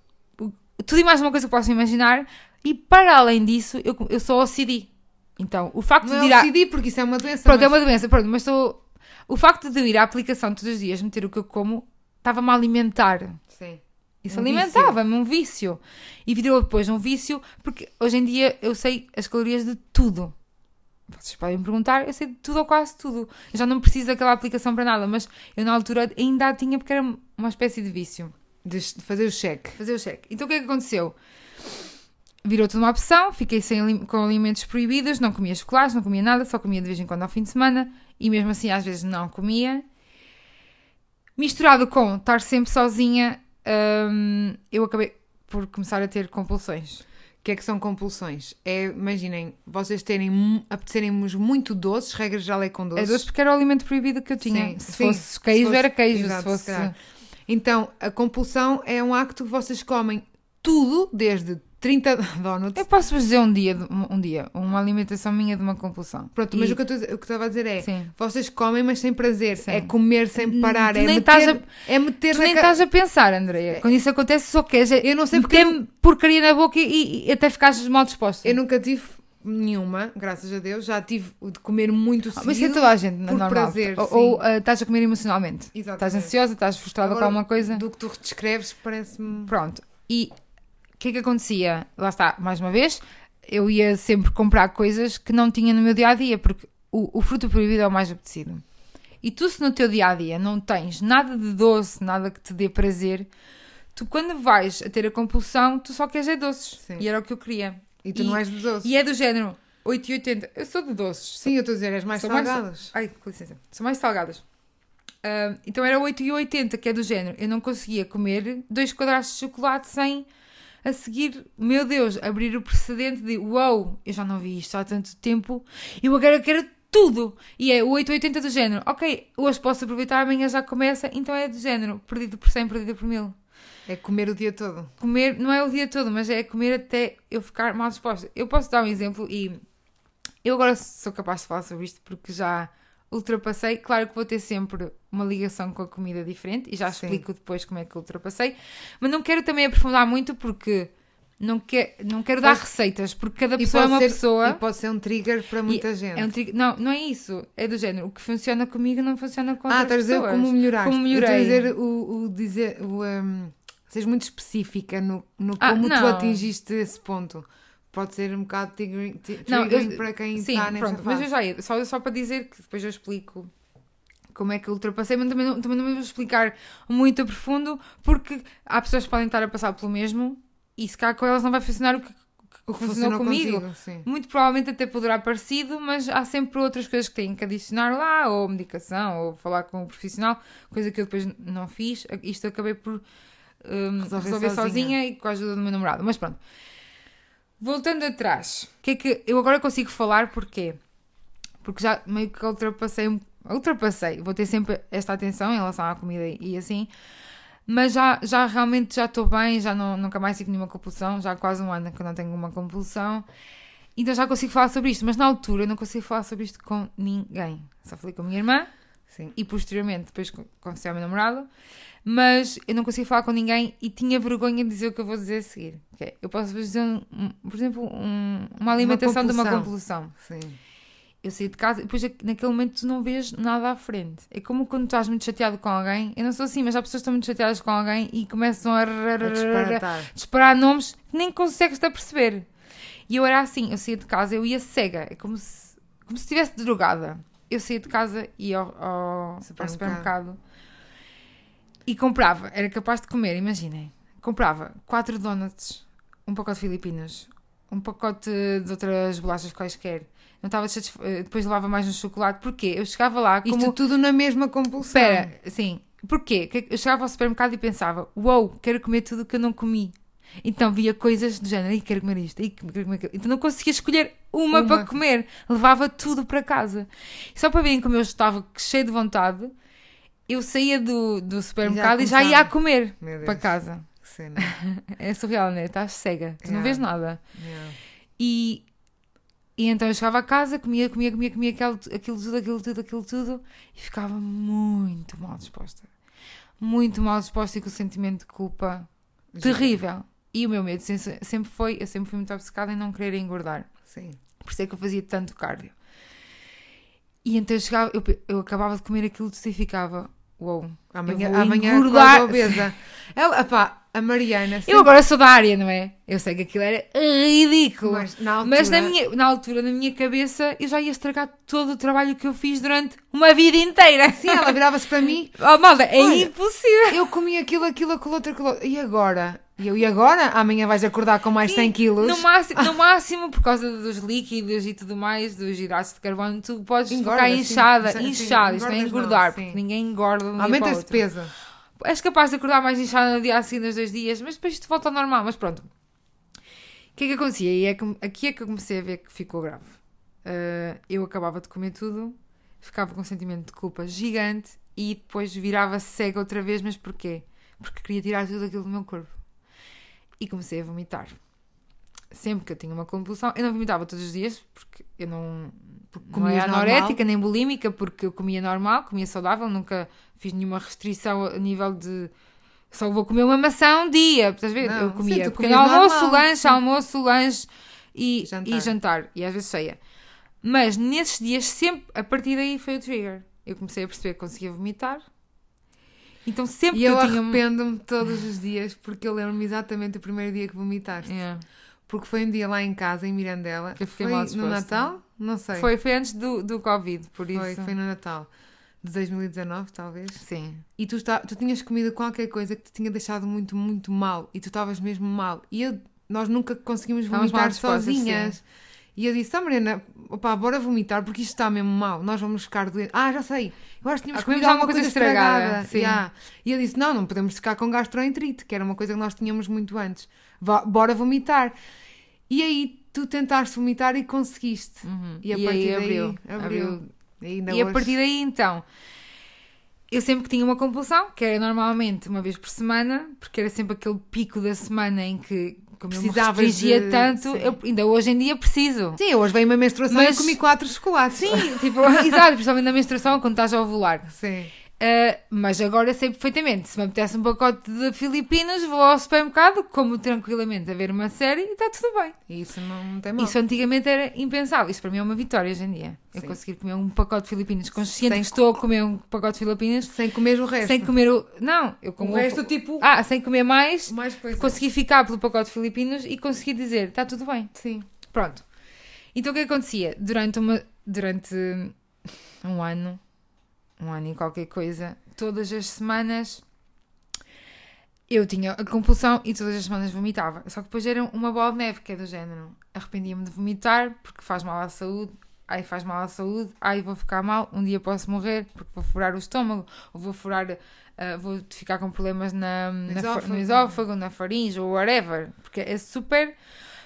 Speaker 2: tudo e mais uma coisa que posso imaginar, e para além disso, eu, eu sou OCD. Então, o facto
Speaker 1: Não
Speaker 2: de ir
Speaker 1: é
Speaker 2: à-
Speaker 1: OCD porque isso é uma doença.
Speaker 2: Pronto, é
Speaker 1: mas-
Speaker 2: uma doença, pronto, mas estou. O facto de eu ir à aplicação todos os dias meter o que eu como estava-me a alimentar.
Speaker 1: Sim.
Speaker 2: Isso
Speaker 1: Um
Speaker 2: alimentava-me, um vício. E virou depois um vício, porque hoje em dia eu sei as calorias de tudo. Vocês podem me perguntar, eu sei de tudo ou quase tudo. Eu já não preciso daquela aplicação para nada, mas eu na altura ainda a tinha porque era uma espécie de vício.
Speaker 1: De fazer o cheque.
Speaker 2: Fazer o cheque. Então o que é que aconteceu? Virou tudo uma opção, fiquei sem, com alimentos proibidos, não comia chocolate, não comia nada, só comia de vez em quando ao fim de semana e mesmo assim às vezes não comia. Misturado com estar sempre sozinha, hum, eu acabei por começar a ter compulsões.
Speaker 1: O que é que são compulsões? É, imaginem, vocês terem apetecerem-vos muito doces, regra geral é com doces.
Speaker 2: É doce porque era o alimento proibido que eu tinha.
Speaker 1: Sim,
Speaker 2: se
Speaker 1: sim.
Speaker 2: fosse queijo,
Speaker 1: Se fosse-
Speaker 2: era queijo.
Speaker 1: Exato,
Speaker 2: se fosse...
Speaker 1: Então, a compulsão é um acto que vocês comem tudo, desde 30 donuts.
Speaker 2: Eu posso vos dizer um dia, um dia, uma alimentação minha de uma compulsão.
Speaker 1: Pronto,
Speaker 2: E-
Speaker 1: mas o que eu estava a dizer é,
Speaker 2: Sim.
Speaker 1: vocês comem, mas sem prazer.
Speaker 2: Sim.
Speaker 1: É comer sem parar.
Speaker 2: Tu
Speaker 1: é
Speaker 2: nem
Speaker 1: meter,
Speaker 2: estás
Speaker 1: é meter
Speaker 2: Tu nem
Speaker 1: ca-
Speaker 2: estás a pensar, Andreia. Quando isso acontece, só queres é
Speaker 1: Eu não sei porque
Speaker 2: meter porcaria na boca e, e até ficares mal disposta.
Speaker 1: Eu nunca tive nenhuma, graças a Deus. Já tive de comer muito
Speaker 2: Ah,
Speaker 1: seguido.
Speaker 2: mas isso é toda a gente,
Speaker 1: por
Speaker 2: normal.
Speaker 1: prazer,
Speaker 2: ou ou, ah, estás a comer emocionalmente.
Speaker 1: Exatamente.
Speaker 2: Estás ansiosa, estás frustrada
Speaker 1: Agora,
Speaker 2: com alguma coisa.
Speaker 1: Do que tu descreves, parece-me...
Speaker 2: Pronto. E que é que acontecia? Lá está, mais uma vez, eu ia sempre comprar coisas que não tinha no meu dia a dia, porque o, o fruto proibido é o mais apetecido. E tu, se no teu dia a dia não tens nada de doce, nada que te dê prazer, tu, quando vais a ter a compulsão, tu só queres é doces.
Speaker 1: Sim.
Speaker 2: E era o que eu queria.
Speaker 1: E tu não és de doce.
Speaker 2: E é do género 8,80. Eu sou de doces.
Speaker 1: Sim, eu estou a dizer, és mais
Speaker 2: São mais-
Speaker 1: salgadas.
Speaker 2: Ai, com licença. São mais salgadas. Ah, então era 8,80, que é do género. Eu não conseguia comer dois quadrados de chocolate sem a seguir, meu Deus, abrir o precedente de uau, eu já não vi isto há tanto tempo, eu agora quero tudo. E é o 8,80 do género. Ok, hoje posso aproveitar, amanhã já começa, então é do género. Perdido por 100, perdido por mil.
Speaker 1: É comer o dia todo.
Speaker 2: Comer, não é o dia todo, mas é comer até eu ficar mal disposta. Eu posso dar um exemplo e eu agora sou capaz de falar sobre isto porque já ultrapassei. Claro que vou ter sempre uma ligação com a comida diferente e já
Speaker 1: Sim.
Speaker 2: explico depois como é que ultrapassei. Mas não quero também aprofundar muito porque não, quer, não quero dar
Speaker 1: Pode-
Speaker 2: receitas, porque cada
Speaker 1: E
Speaker 2: pessoa é uma
Speaker 1: ser-
Speaker 2: pessoa.
Speaker 1: E pode ser um trigger para muita gente.
Speaker 2: É um tri- Não, não é isso. É do género. O que funciona comigo não funciona com
Speaker 1: ah,
Speaker 2: outras
Speaker 1: estás a dizer
Speaker 2: pessoas.
Speaker 1: como melhorar.
Speaker 2: Como
Speaker 1: a
Speaker 2: melhorei.
Speaker 1: dizer o, o dizer o, um, seres muito específica no, no
Speaker 2: Ah,
Speaker 1: como tu atingiste esse ponto. Pode ser um bocado triggering, tri-
Speaker 2: Não, eu-
Speaker 1: para quem
Speaker 2: Sim,
Speaker 1: está nessa
Speaker 2: pronto, mas
Speaker 1: fase.
Speaker 2: eu já ia, só, só para dizer que depois eu explico como é que eu ultrapassei, mas também não, também não vou explicar muito a profundo, porque há pessoas que podem estar a passar pelo mesmo e se calhar com elas não vai funcionar o que, o que funcionou, comigo.
Speaker 1: contigo.
Speaker 2: Muito provavelmente até poderá parecido, mas há sempre outras coisas que têm que adicionar lá, ou medicação, ou falar com o profissional, coisa que eu depois não fiz. Isto acabei por hum,
Speaker 1: Resolver
Speaker 2: resolver,
Speaker 1: sozinha.
Speaker 2: sozinha. e com a ajuda do meu namorado. Mas pronto. Voltando atrás, que é que eu agora consigo falar porquê? Porque já meio que ultrapassei, ultrapassei, vou ter sempre esta atenção em relação à comida e, assim, mas já, já realmente já estou bem, já não, nunca mais tive nenhuma compulsão, já há quase um ano que eu não tenho uma compulsão, então já consigo falar sobre isto, mas na altura eu não consigo falar sobre isto com ninguém. Só falei com a minha irmã
Speaker 1: Sim.
Speaker 2: e posteriormente depois con- conheci o meu namorado, mas eu não consigo falar com ninguém e tinha vergonha de dizer o que eu vou dizer a seguir. que é, eu posso vos dizer, um- um- por exemplo, um- uma alimentação de uma
Speaker 1: compulsão. Sim.
Speaker 2: Eu saí de casa e depois naquele momento tu não vês nada à frente. É como quando estás muito chateado com alguém. Eu não sou assim, mas há pessoas que estão muito chateadas com alguém e começam a,
Speaker 1: A
Speaker 2: disparar nomes que nem consegues te aperceber. E eu era assim, eu saía de casa, eu ia cega, é como se, como se estivesse drogada. Eu saía de casa e ia ao, ao, ao
Speaker 1: Supermercado.
Speaker 2: supermercado e comprava, era capaz de comer, imaginem. Comprava quatro donuts, um pacote de filipinas, um pacote de outras bolachas quaisquer. Não estava satisfe... eh, Depois levava mais um chocolate. Porquê? Eu chegava lá como...
Speaker 1: Isto tudo na mesma compulsão.
Speaker 2: Espera, sim. Porquê? Eu chegava ao supermercado e pensava, uou, quero comer tudo o que eu não comi. Então via coisas do género, e quero comer isto, e quero comer aquilo. Então não conseguia escolher uma,
Speaker 1: Uma.
Speaker 2: para comer. Levava tudo para casa. Só para verem como eu estava cheio de vontade, eu saía do, do supermercado e já, ia a comer para casa.
Speaker 1: Cena.
Speaker 2: É surreal, né? Estás cega, tu não
Speaker 1: Yeah.
Speaker 2: vês nada.
Speaker 1: Yeah.
Speaker 2: E, e então eu chegava a casa, comia, comia, comia, comia aquilo, aquilo tudo, aquilo tudo, aquilo tudo e ficava muito mal disposta. Muito mal disposta e com o sentimento de culpa terrível. E o meu medo sem- sempre foi, eu sempre fui muito obcecada em não querer engordar.
Speaker 1: Sim.
Speaker 2: Por isso é que eu fazia tanto cardio. E então eu chegava, eu, eu acabava de comer aquilo tudo e ficava, uou.
Speaker 1: Amanhã,
Speaker 2: vou
Speaker 1: amanhã
Speaker 2: engordar.
Speaker 1: obesa. Ela, pá, a Mariana.
Speaker 2: Eu
Speaker 1: sempre-
Speaker 2: agora sou da área, não é? Eu sei que aquilo era ridículo.
Speaker 1: Mas na altura.
Speaker 2: Mas na, minha, na altura, na minha cabeça, eu já ia estragar todo o trabalho que eu fiz durante uma vida inteira.
Speaker 1: Sim, ela virava-se para mim.
Speaker 2: Oh, malda, é
Speaker 1: Olha,
Speaker 2: impossível.
Speaker 1: Eu comi aquilo, aquilo, aquilo, outro, aquilo. outro. E agora? E eu, e agora? Amanhã vais acordar com mais 100 quilos.
Speaker 2: No máximo, no máximo, por causa dos líquidos e tudo mais, dos hidratos de carbono, tu podes
Speaker 1: Engorda,
Speaker 2: ficar
Speaker 1: sim.
Speaker 2: inchada.
Speaker 1: Sim, sim,
Speaker 2: inchada, isto é
Speaker 1: não,
Speaker 2: engordar,
Speaker 1: sim.
Speaker 2: porque ninguém engorda de um
Speaker 1: Aumenta-se
Speaker 2: outro.
Speaker 1: peso.
Speaker 2: És capaz de acordar mais inchada no dia a seguir, nos dois dias, mas depois isto volta ao normal. Mas pronto. O que é que acontecia? E é que, aqui é que eu comecei a ver que ficou grave. Uh, eu acabava de comer tudo, ficava com um sentimento de culpa gigante e depois virava cega outra vez. Mas porquê? Porque queria tirar tudo aquilo do meu corpo. E comecei a vomitar. Sempre que eu tinha uma compulsão, eu não vomitava todos os dias, porque eu não, não
Speaker 1: comias
Speaker 2: era
Speaker 1: normal.
Speaker 2: anorética nem bulímica, porque eu comia normal, comia saudável, nunca fiz nenhuma restrição a nível de só vou comer uma maçã um dia. Estás a ver?
Speaker 1: Não,
Speaker 2: eu
Speaker 1: sim,
Speaker 2: comia
Speaker 1: tu
Speaker 2: pequeno almoço,
Speaker 1: normal,
Speaker 2: lanche,
Speaker 1: sim.
Speaker 2: almoço, lanche e
Speaker 1: Jantar.
Speaker 2: jantar. e jantar. E às vezes ceia. Mas nesses dias, sempre, a partir daí foi o trigger. Eu comecei a perceber que conseguia vomitar. Então sempre
Speaker 1: E eu
Speaker 2: eu tinha.
Speaker 1: arrependo-me todos os dias porque eu lembro-me exatamente do primeiro dia que vomitaste.
Speaker 2: É.
Speaker 1: Porque foi um dia lá em casa, em Mirandela.
Speaker 2: Eu fiquei
Speaker 1: foi
Speaker 2: mal
Speaker 1: no
Speaker 2: disposta.
Speaker 1: Natal? Não sei.
Speaker 2: Foi, foi antes do, do Covid, por isso.
Speaker 1: Foi, foi no Natal. De 2019, talvez.
Speaker 2: Sim.
Speaker 1: E tu, está, tu tinhas comido qualquer coisa que te tinha deixado muito, muito mal. E tu estavas mesmo mal. E eu, nós nunca conseguimos vomitar sozinhas. E eu disse, ah Mariana, opá, bora vomitar porque isto está mesmo mal. Nós vamos ficar doentes. Ah, já sei. Eu acho que tínhamos
Speaker 2: Ah,
Speaker 1: comido alguma coisa
Speaker 2: coisa estragada,
Speaker 1: estragada.
Speaker 2: sim.
Speaker 1: Yeah. E eu disse, não, não podemos ficar com gastroenterite, que era uma coisa que nós tínhamos muito antes. Vá- bora vomitar. E aí tu tentaste vomitar e conseguiste.
Speaker 2: Uhum.
Speaker 1: E a
Speaker 2: aí
Speaker 1: partir daí
Speaker 2: abriu.
Speaker 1: abriu.
Speaker 2: abriu.
Speaker 1: E,
Speaker 2: E a partir daí, então, eu sempre que tinha uma compulsão, que era normalmente uma vez por semana, porque era sempre aquele pico da semana em que como eu me restringia
Speaker 1: de-
Speaker 2: tanto,
Speaker 1: sim.
Speaker 2: eu ainda hoje em dia preciso.
Speaker 1: Sim, hoje veio uma menstruação e
Speaker 2: Mas-
Speaker 1: eu comi quatro chocolates.
Speaker 2: Sim, tipo, exato, principalmente na menstruação, quando estás a ovular.
Speaker 1: Sim.
Speaker 2: Uh, mas agora eu sei perfeitamente, se me apetece um pacote de Filipinas, vou ao supermercado, como tranquilamente a ver uma série e está tudo bem.
Speaker 1: E isso não, não tem mal.
Speaker 2: Isso antigamente era impensável. Isso para mim é uma vitória hoje em dia. Eu
Speaker 1: Sim.
Speaker 2: conseguir comer um pacote de Filipinas consciente
Speaker 1: Sem
Speaker 2: que estou a comer um pacote de Filipinas
Speaker 1: Sem comer o resto.
Speaker 2: sem comer o. Não, eu como.
Speaker 1: o resto, tipo,
Speaker 2: Ah, sem comer mais,
Speaker 1: mais coisa.
Speaker 2: consegui ficar pelo pacote de Filipinas e consegui dizer: está tudo bem.
Speaker 1: Sim.
Speaker 2: Pronto. Então o que acontecia? Durante, uma, durante um ano, um ano e qualquer coisa, todas as semanas eu tinha a compulsão e todas as semanas vomitava. Só que depois era uma bola de neve, que é do género. Arrependia-me de vomitar porque faz mal à saúde. Ai, faz mal à saúde. Ai, vou ficar mal. Um dia posso morrer porque vou furar o estômago. Ou vou furar. uh, vou ficar com problemas na, na fa-
Speaker 1: esófago.
Speaker 2: no esófago, na faringe ou whatever. Porque é super.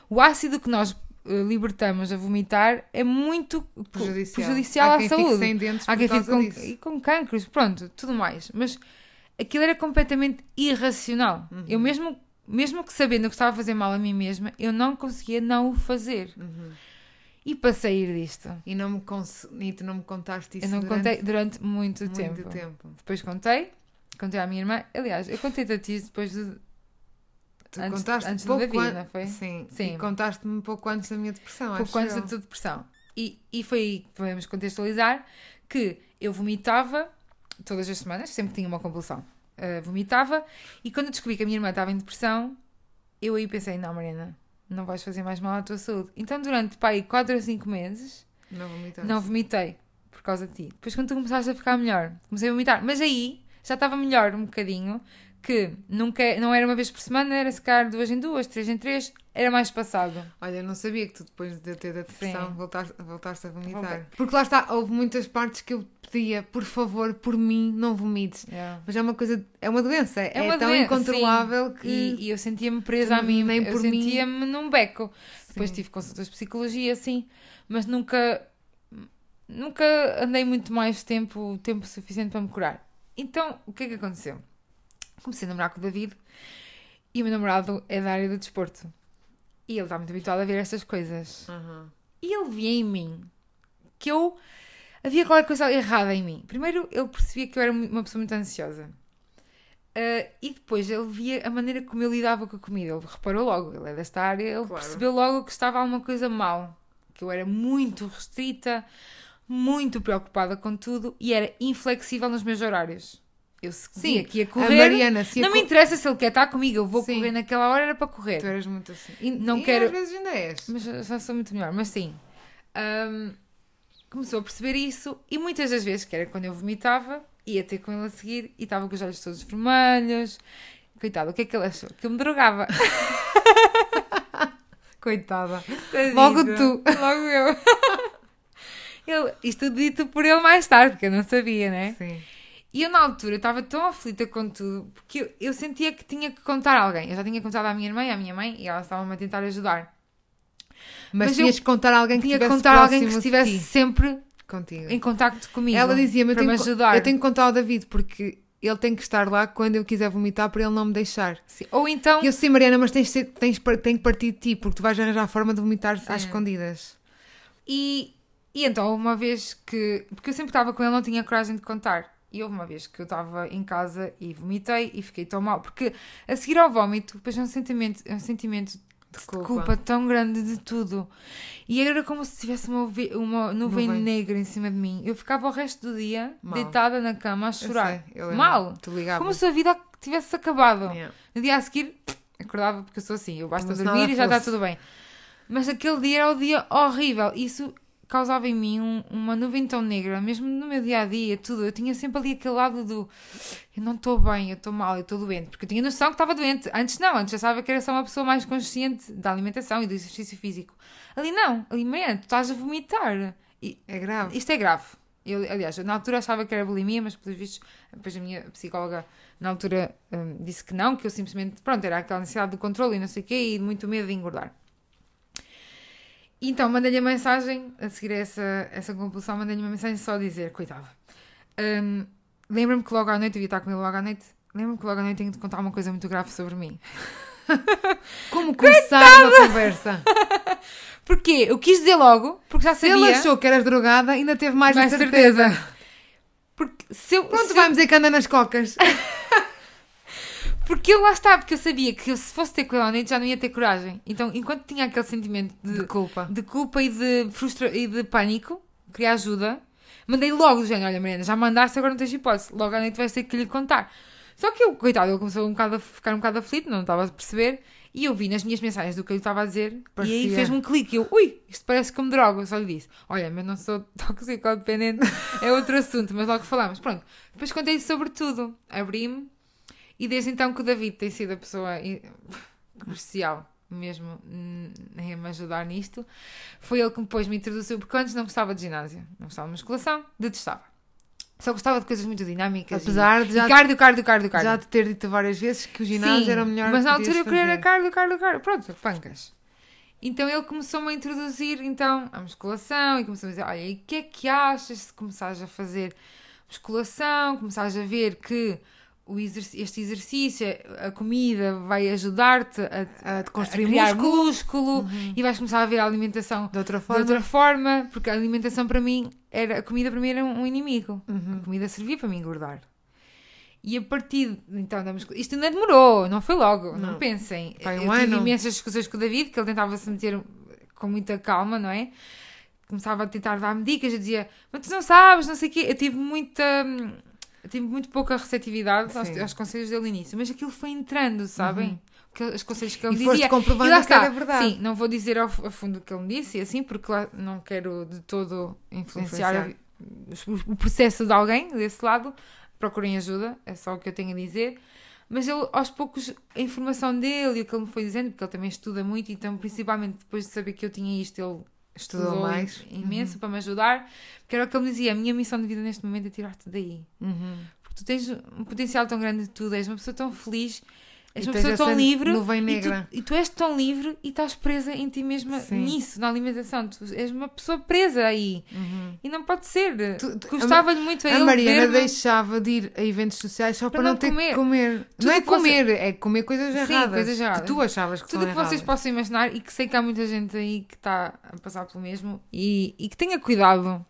Speaker 2: O ácido que nós libertamos a vomitar é muito
Speaker 1: Prejudicial,
Speaker 2: prejudicial
Speaker 1: Há
Speaker 2: à
Speaker 1: quem fique
Speaker 2: saúde.
Speaker 1: sem dentes
Speaker 2: Há quem fique com,
Speaker 1: disso.
Speaker 2: e com cancros, pronto, tudo mais. Mas aquilo era completamente irracional.
Speaker 1: Uhum.
Speaker 2: Eu mesmo, mesmo que sabendo que estava a fazer mal a mim mesma, eu não conseguia não o fazer.
Speaker 1: Uhum.
Speaker 2: E para sair disto,
Speaker 1: E, não me cons... e tu não me contaste isso
Speaker 2: eu não
Speaker 1: durante
Speaker 2: contei durante muito,
Speaker 1: muito
Speaker 2: tempo.
Speaker 1: tempo.
Speaker 2: Depois contei, contei à minha irmã. Aliás, eu contei-te a ti depois de.
Speaker 1: Tu
Speaker 2: Antes-
Speaker 1: contaste
Speaker 2: antes do
Speaker 1: pouco
Speaker 2: David,
Speaker 1: an-
Speaker 2: não foi?
Speaker 1: Sim.
Speaker 2: Sim.
Speaker 1: Contaste-me um pouco antes da minha depressão,
Speaker 2: pouco
Speaker 1: acho
Speaker 2: antes
Speaker 1: eu.
Speaker 2: da tua depressão. E, e foi aí que podemos contextualizar que eu vomitava todas as semanas, sempre tinha uma compulsão. Uh, vomitava e quando eu descobri que a minha irmã estava em depressão, eu aí pensei: não, Mariana, não vais fazer mais mal à tua saúde. Então, durante pá, aí 4 ou 5 meses,
Speaker 1: Não
Speaker 2: não vomitei por causa de ti. Depois, quando tu começaste a ficar melhor, comecei a vomitar. Mas aí já estava melhor um bocadinho. Que nunca, não era uma vez por semana, era se calhar duas em duas, três em três, era mais passado.
Speaker 1: Olha, eu não sabia que tu depois de ter a depressão
Speaker 2: Sim.
Speaker 1: voltaste, voltaste a vomitar.
Speaker 2: Voltei.
Speaker 1: Porque lá está, houve muitas partes que eu pedia, por favor, por mim, não vomites.
Speaker 2: Yeah.
Speaker 1: Mas é uma coisa, é uma doença, é,
Speaker 2: uma
Speaker 1: tão
Speaker 2: doença,
Speaker 1: incontrolável que.
Speaker 2: E, e eu sentia-me presa a mim,
Speaker 1: Nem
Speaker 2: eu sentia-me num beco. Depois
Speaker 1: Sim.
Speaker 2: tive consultas de psicologia, sim, mas nunca, nunca andei muito mais tempo, tempo suficiente para me curar. Então, o que é que aconteceu? Comecei a namorar com o David e o meu namorado é da área do desporto. E ele está muito habituado a ver estas coisas.
Speaker 1: Aham.
Speaker 2: E ele via em mim que eu havia qualquer coisa errada em mim. Primeiro, ele percebia que eu era uma pessoa muito ansiosa. Ah, e depois ele via a maneira como eu lidava com a comida. Ele reparou logo, ele é desta área, ele
Speaker 1: Claro.
Speaker 2: percebeu logo que estava alguma coisa mal. Que eu era muito restrita, muito preocupada com tudo e era inflexível nos meus horários. Eu se que ia
Speaker 1: a
Speaker 2: correr.
Speaker 1: Mariana, se
Speaker 2: Não
Speaker 1: a
Speaker 2: me interessa se ele quer estar comigo, eu vou
Speaker 1: Sim.
Speaker 2: correr naquela hora, era para correr.
Speaker 1: Tu eras muito assim.
Speaker 2: E não
Speaker 1: e
Speaker 2: quero-
Speaker 1: às vezes ainda és.
Speaker 2: Mas já sou muito melhor. Mas sim, hum, começou a perceber isso e muitas das vezes, que era quando eu vomitava, ia ter com ele a seguir e estava com os olhos todos vermelhos. Coitado, o que é que ele achou? Que eu me drogava.
Speaker 1: Coitada. Logo tu.
Speaker 2: Logo eu. Ele, isto dito por ele mais tarde, porque eu não sabia, né?
Speaker 1: Sim.
Speaker 2: E eu na altura estava tão aflita com tudo, porque eu, eu sentia que tinha que contar a alguém. Eu já tinha contado à minha irmã e à minha mãe e elas estavam-me a tentar ajudar.
Speaker 1: Mas,
Speaker 2: Mas
Speaker 1: tinhas que contar a alguém que
Speaker 2: Tinha que contar a alguém que estivesse
Speaker 1: ti,
Speaker 2: sempre
Speaker 1: contigo.
Speaker 2: em contacto comigo.
Speaker 1: Ela dizia-me, eu, tenho
Speaker 2: me ajudar.
Speaker 1: eu tenho que contar ao David, porque ele tem que estar lá quando eu quiser vomitar para ele não me deixar.
Speaker 2: Sim. Ou então,
Speaker 1: eu sim, Mariana, mas tens, tens, tem que partir de ti, porque tu vais arranjar a forma de vomitar às escondidas.
Speaker 2: e, e então uma vez que, porque eu sempre estava com ele, não tinha coragem de contar. E houve uma vez que eu estava em casa e vomitei e fiquei tão mal, porque a seguir ao vómito, depois é um sentimento, é um sentimento de
Speaker 1: culpa.
Speaker 2: culpa. tão grande de tudo. E era como se tivesse uma, uma nuvem,
Speaker 1: Nuvem.
Speaker 2: negra em cima de mim. Eu ficava o resto do dia
Speaker 1: Mal.
Speaker 2: deitada na cama a
Speaker 1: Eu
Speaker 2: chorar.
Speaker 1: sei, eu.
Speaker 2: Mal. Como se a vida tivesse acabado.
Speaker 1: Yeah.
Speaker 2: No dia a seguir, acordava porque eu sou assim, eu basta dormir e já está tudo bem. Mas aquele dia era o dia horrível. Isso causava em mim um- uma nuvem tão negra, mesmo no meu dia a dia, tudo. Eu tinha sempre ali aquele lado do eu não estou bem, eu estou mal, eu estou doente. Porque eu tinha noção que estava doente. Antes não, antes já sabia que era só uma pessoa mais consciente da alimentação e do exercício físico. Ali não, ali meia, tu estás a vomitar. E
Speaker 1: É grave.
Speaker 2: isto é grave. Eu, aliás, eu na altura achava que era bulimia, mas pelos vistos, depois a minha psicóloga na altura hum, disse que não, que eu simplesmente, pronto, era aquela necessidade de controle e não sei o quê, e muito medo de engordar. Então, mandei-lhe a mensagem, a seguir a essa, essa compulsão, mandei-lhe uma mensagem só a dizer, coitada, hum, lembra-me que logo à noite, eu ia estar com ele logo à noite, lembra-me que logo à noite tenho de contar uma coisa muito grave sobre mim.
Speaker 1: Como começar uma conversa?
Speaker 2: Porquê? Eu quis dizer logo, porque já
Speaker 1: Se ele
Speaker 2: sabia...
Speaker 1: achou que eras drogada, ainda teve mais,
Speaker 2: mais
Speaker 1: a certeza.
Speaker 2: Porque se eu,
Speaker 1: Pronto,
Speaker 2: se eu-
Speaker 1: vai-me dizer que anda nas cocas.
Speaker 2: Porque eu lá estava, porque eu sabia que eu, se fosse ter com ele à noite já não ia ter coragem. Então, enquanto tinha aquele sentimento de,
Speaker 1: De culpa.
Speaker 2: de culpa e de, frustra e de pânico, queria ajuda, mandei logo do género: Olha, Mariana, já mandaste, agora não tens hipótese. Logo à noite vais ter que lhe contar. Só que eu, coitado, ele começou um bocado a ficar um bocado aflito, não estava a perceber. E eu vi nas minhas mensagens do que ele estava a dizer, e aí
Speaker 1: Parecia.
Speaker 2: fez-me um clique. Eu, ui, isto parece que me drogo. Eu só lhe disse: Olha, mas não sou toxicodependente, é outro assunto, mas logo falamos. Pronto, depois contei sobre tudo. Abri-me E desde então que o David tem sido a pessoa crucial mesmo em me ajudar nisto. Foi ele que depois me introduziu, porque antes não gostava de ginásio, não gostava de musculação, detestava. Só gostava de coisas muito dinâmicas.
Speaker 1: Apesar de já,
Speaker 2: e cardio, cardio, cardio, cardio.
Speaker 1: já te ter dito várias vezes que o ginásio
Speaker 2: Sim,
Speaker 1: era o melhor
Speaker 2: Mas na altura eu queria era cardio, cardio, cardio. Pronto, pancas. Então ele começou-me a introduzir então a musculação e começou a dizer: Olha, e o que é que achas se começares a fazer musculação? Começares a ver que exerc- este exercício, a comida, vai ajudar-te a,
Speaker 1: A construir
Speaker 2: a criar
Speaker 1: músculo.
Speaker 2: músculo e vais começar a ver a alimentação
Speaker 1: De outra
Speaker 2: de
Speaker 1: forma.
Speaker 2: outra forma, porque a alimentação para mim era a comida para mim era um inimigo.
Speaker 1: Uhum.
Speaker 2: A comida servia para me engordar. E a partir então da isto ainda demorou, não foi logo, não,
Speaker 1: Não.
Speaker 2: pensem.
Speaker 1: Foi um
Speaker 2: eu tive
Speaker 1: ano.
Speaker 2: imensas discussões com o David, que ele tentava se meter com muita calma, não é? Começava a tentar dar-me dicas, eu dizia, mas tu não sabes, não sei o quê. Eu tive muita. Tive muito pouca receptividade aos, aos conselhos dele no início, mas aquilo foi entrando, sabem? Porque os conselhos que ele
Speaker 1: E
Speaker 2: dizia.
Speaker 1: comprovando
Speaker 2: E lá
Speaker 1: que era
Speaker 2: está.
Speaker 1: verdade.
Speaker 2: Sim, não vou dizer ao, a fundo o que ele me disse, assim, porque lá não quero de todo influenciar, o, o processo de alguém desse lado. Procurem ajuda, é só o que eu tenho a dizer. Mas ele, aos poucos, a informação dele e o que ele me foi dizendo, porque ele também estuda muito, então, principalmente depois de saber que eu tinha isto, ele
Speaker 1: Estudou
Speaker 2: estudou
Speaker 1: mais.
Speaker 2: imenso para me ajudar. Porque era o que ele me dizia: a minha missão de vida neste momento é tirar-te daí.
Speaker 1: Uhum.
Speaker 2: Porque tu tens um potencial tão grande de tudo, és uma pessoa tão feliz, és uma pessoa tão livre.
Speaker 1: nuvem
Speaker 2: E tu,
Speaker 1: negra.
Speaker 2: e tu és tão livre e estás presa em ti mesma
Speaker 1: Sim.
Speaker 2: nisso, na alimentação. Tu és uma pessoa presa aí.
Speaker 1: Uhum.
Speaker 2: E não pode ser. Gostava-lhe muito a,
Speaker 1: A Mariana deixava de ir a eventos sociais só para,
Speaker 2: Para
Speaker 1: não, ter
Speaker 2: comer.
Speaker 1: que comer.
Speaker 2: Tudo
Speaker 1: não é
Speaker 2: que você-
Speaker 1: comer, é comer coisas
Speaker 2: Sim,
Speaker 1: erradas.
Speaker 2: coisas erradas.
Speaker 1: Que tu achavas que
Speaker 2: Tudo que vocês possam imaginar e que sei que há muita gente aí que está a passar pelo mesmo e, e que tenha cuidado.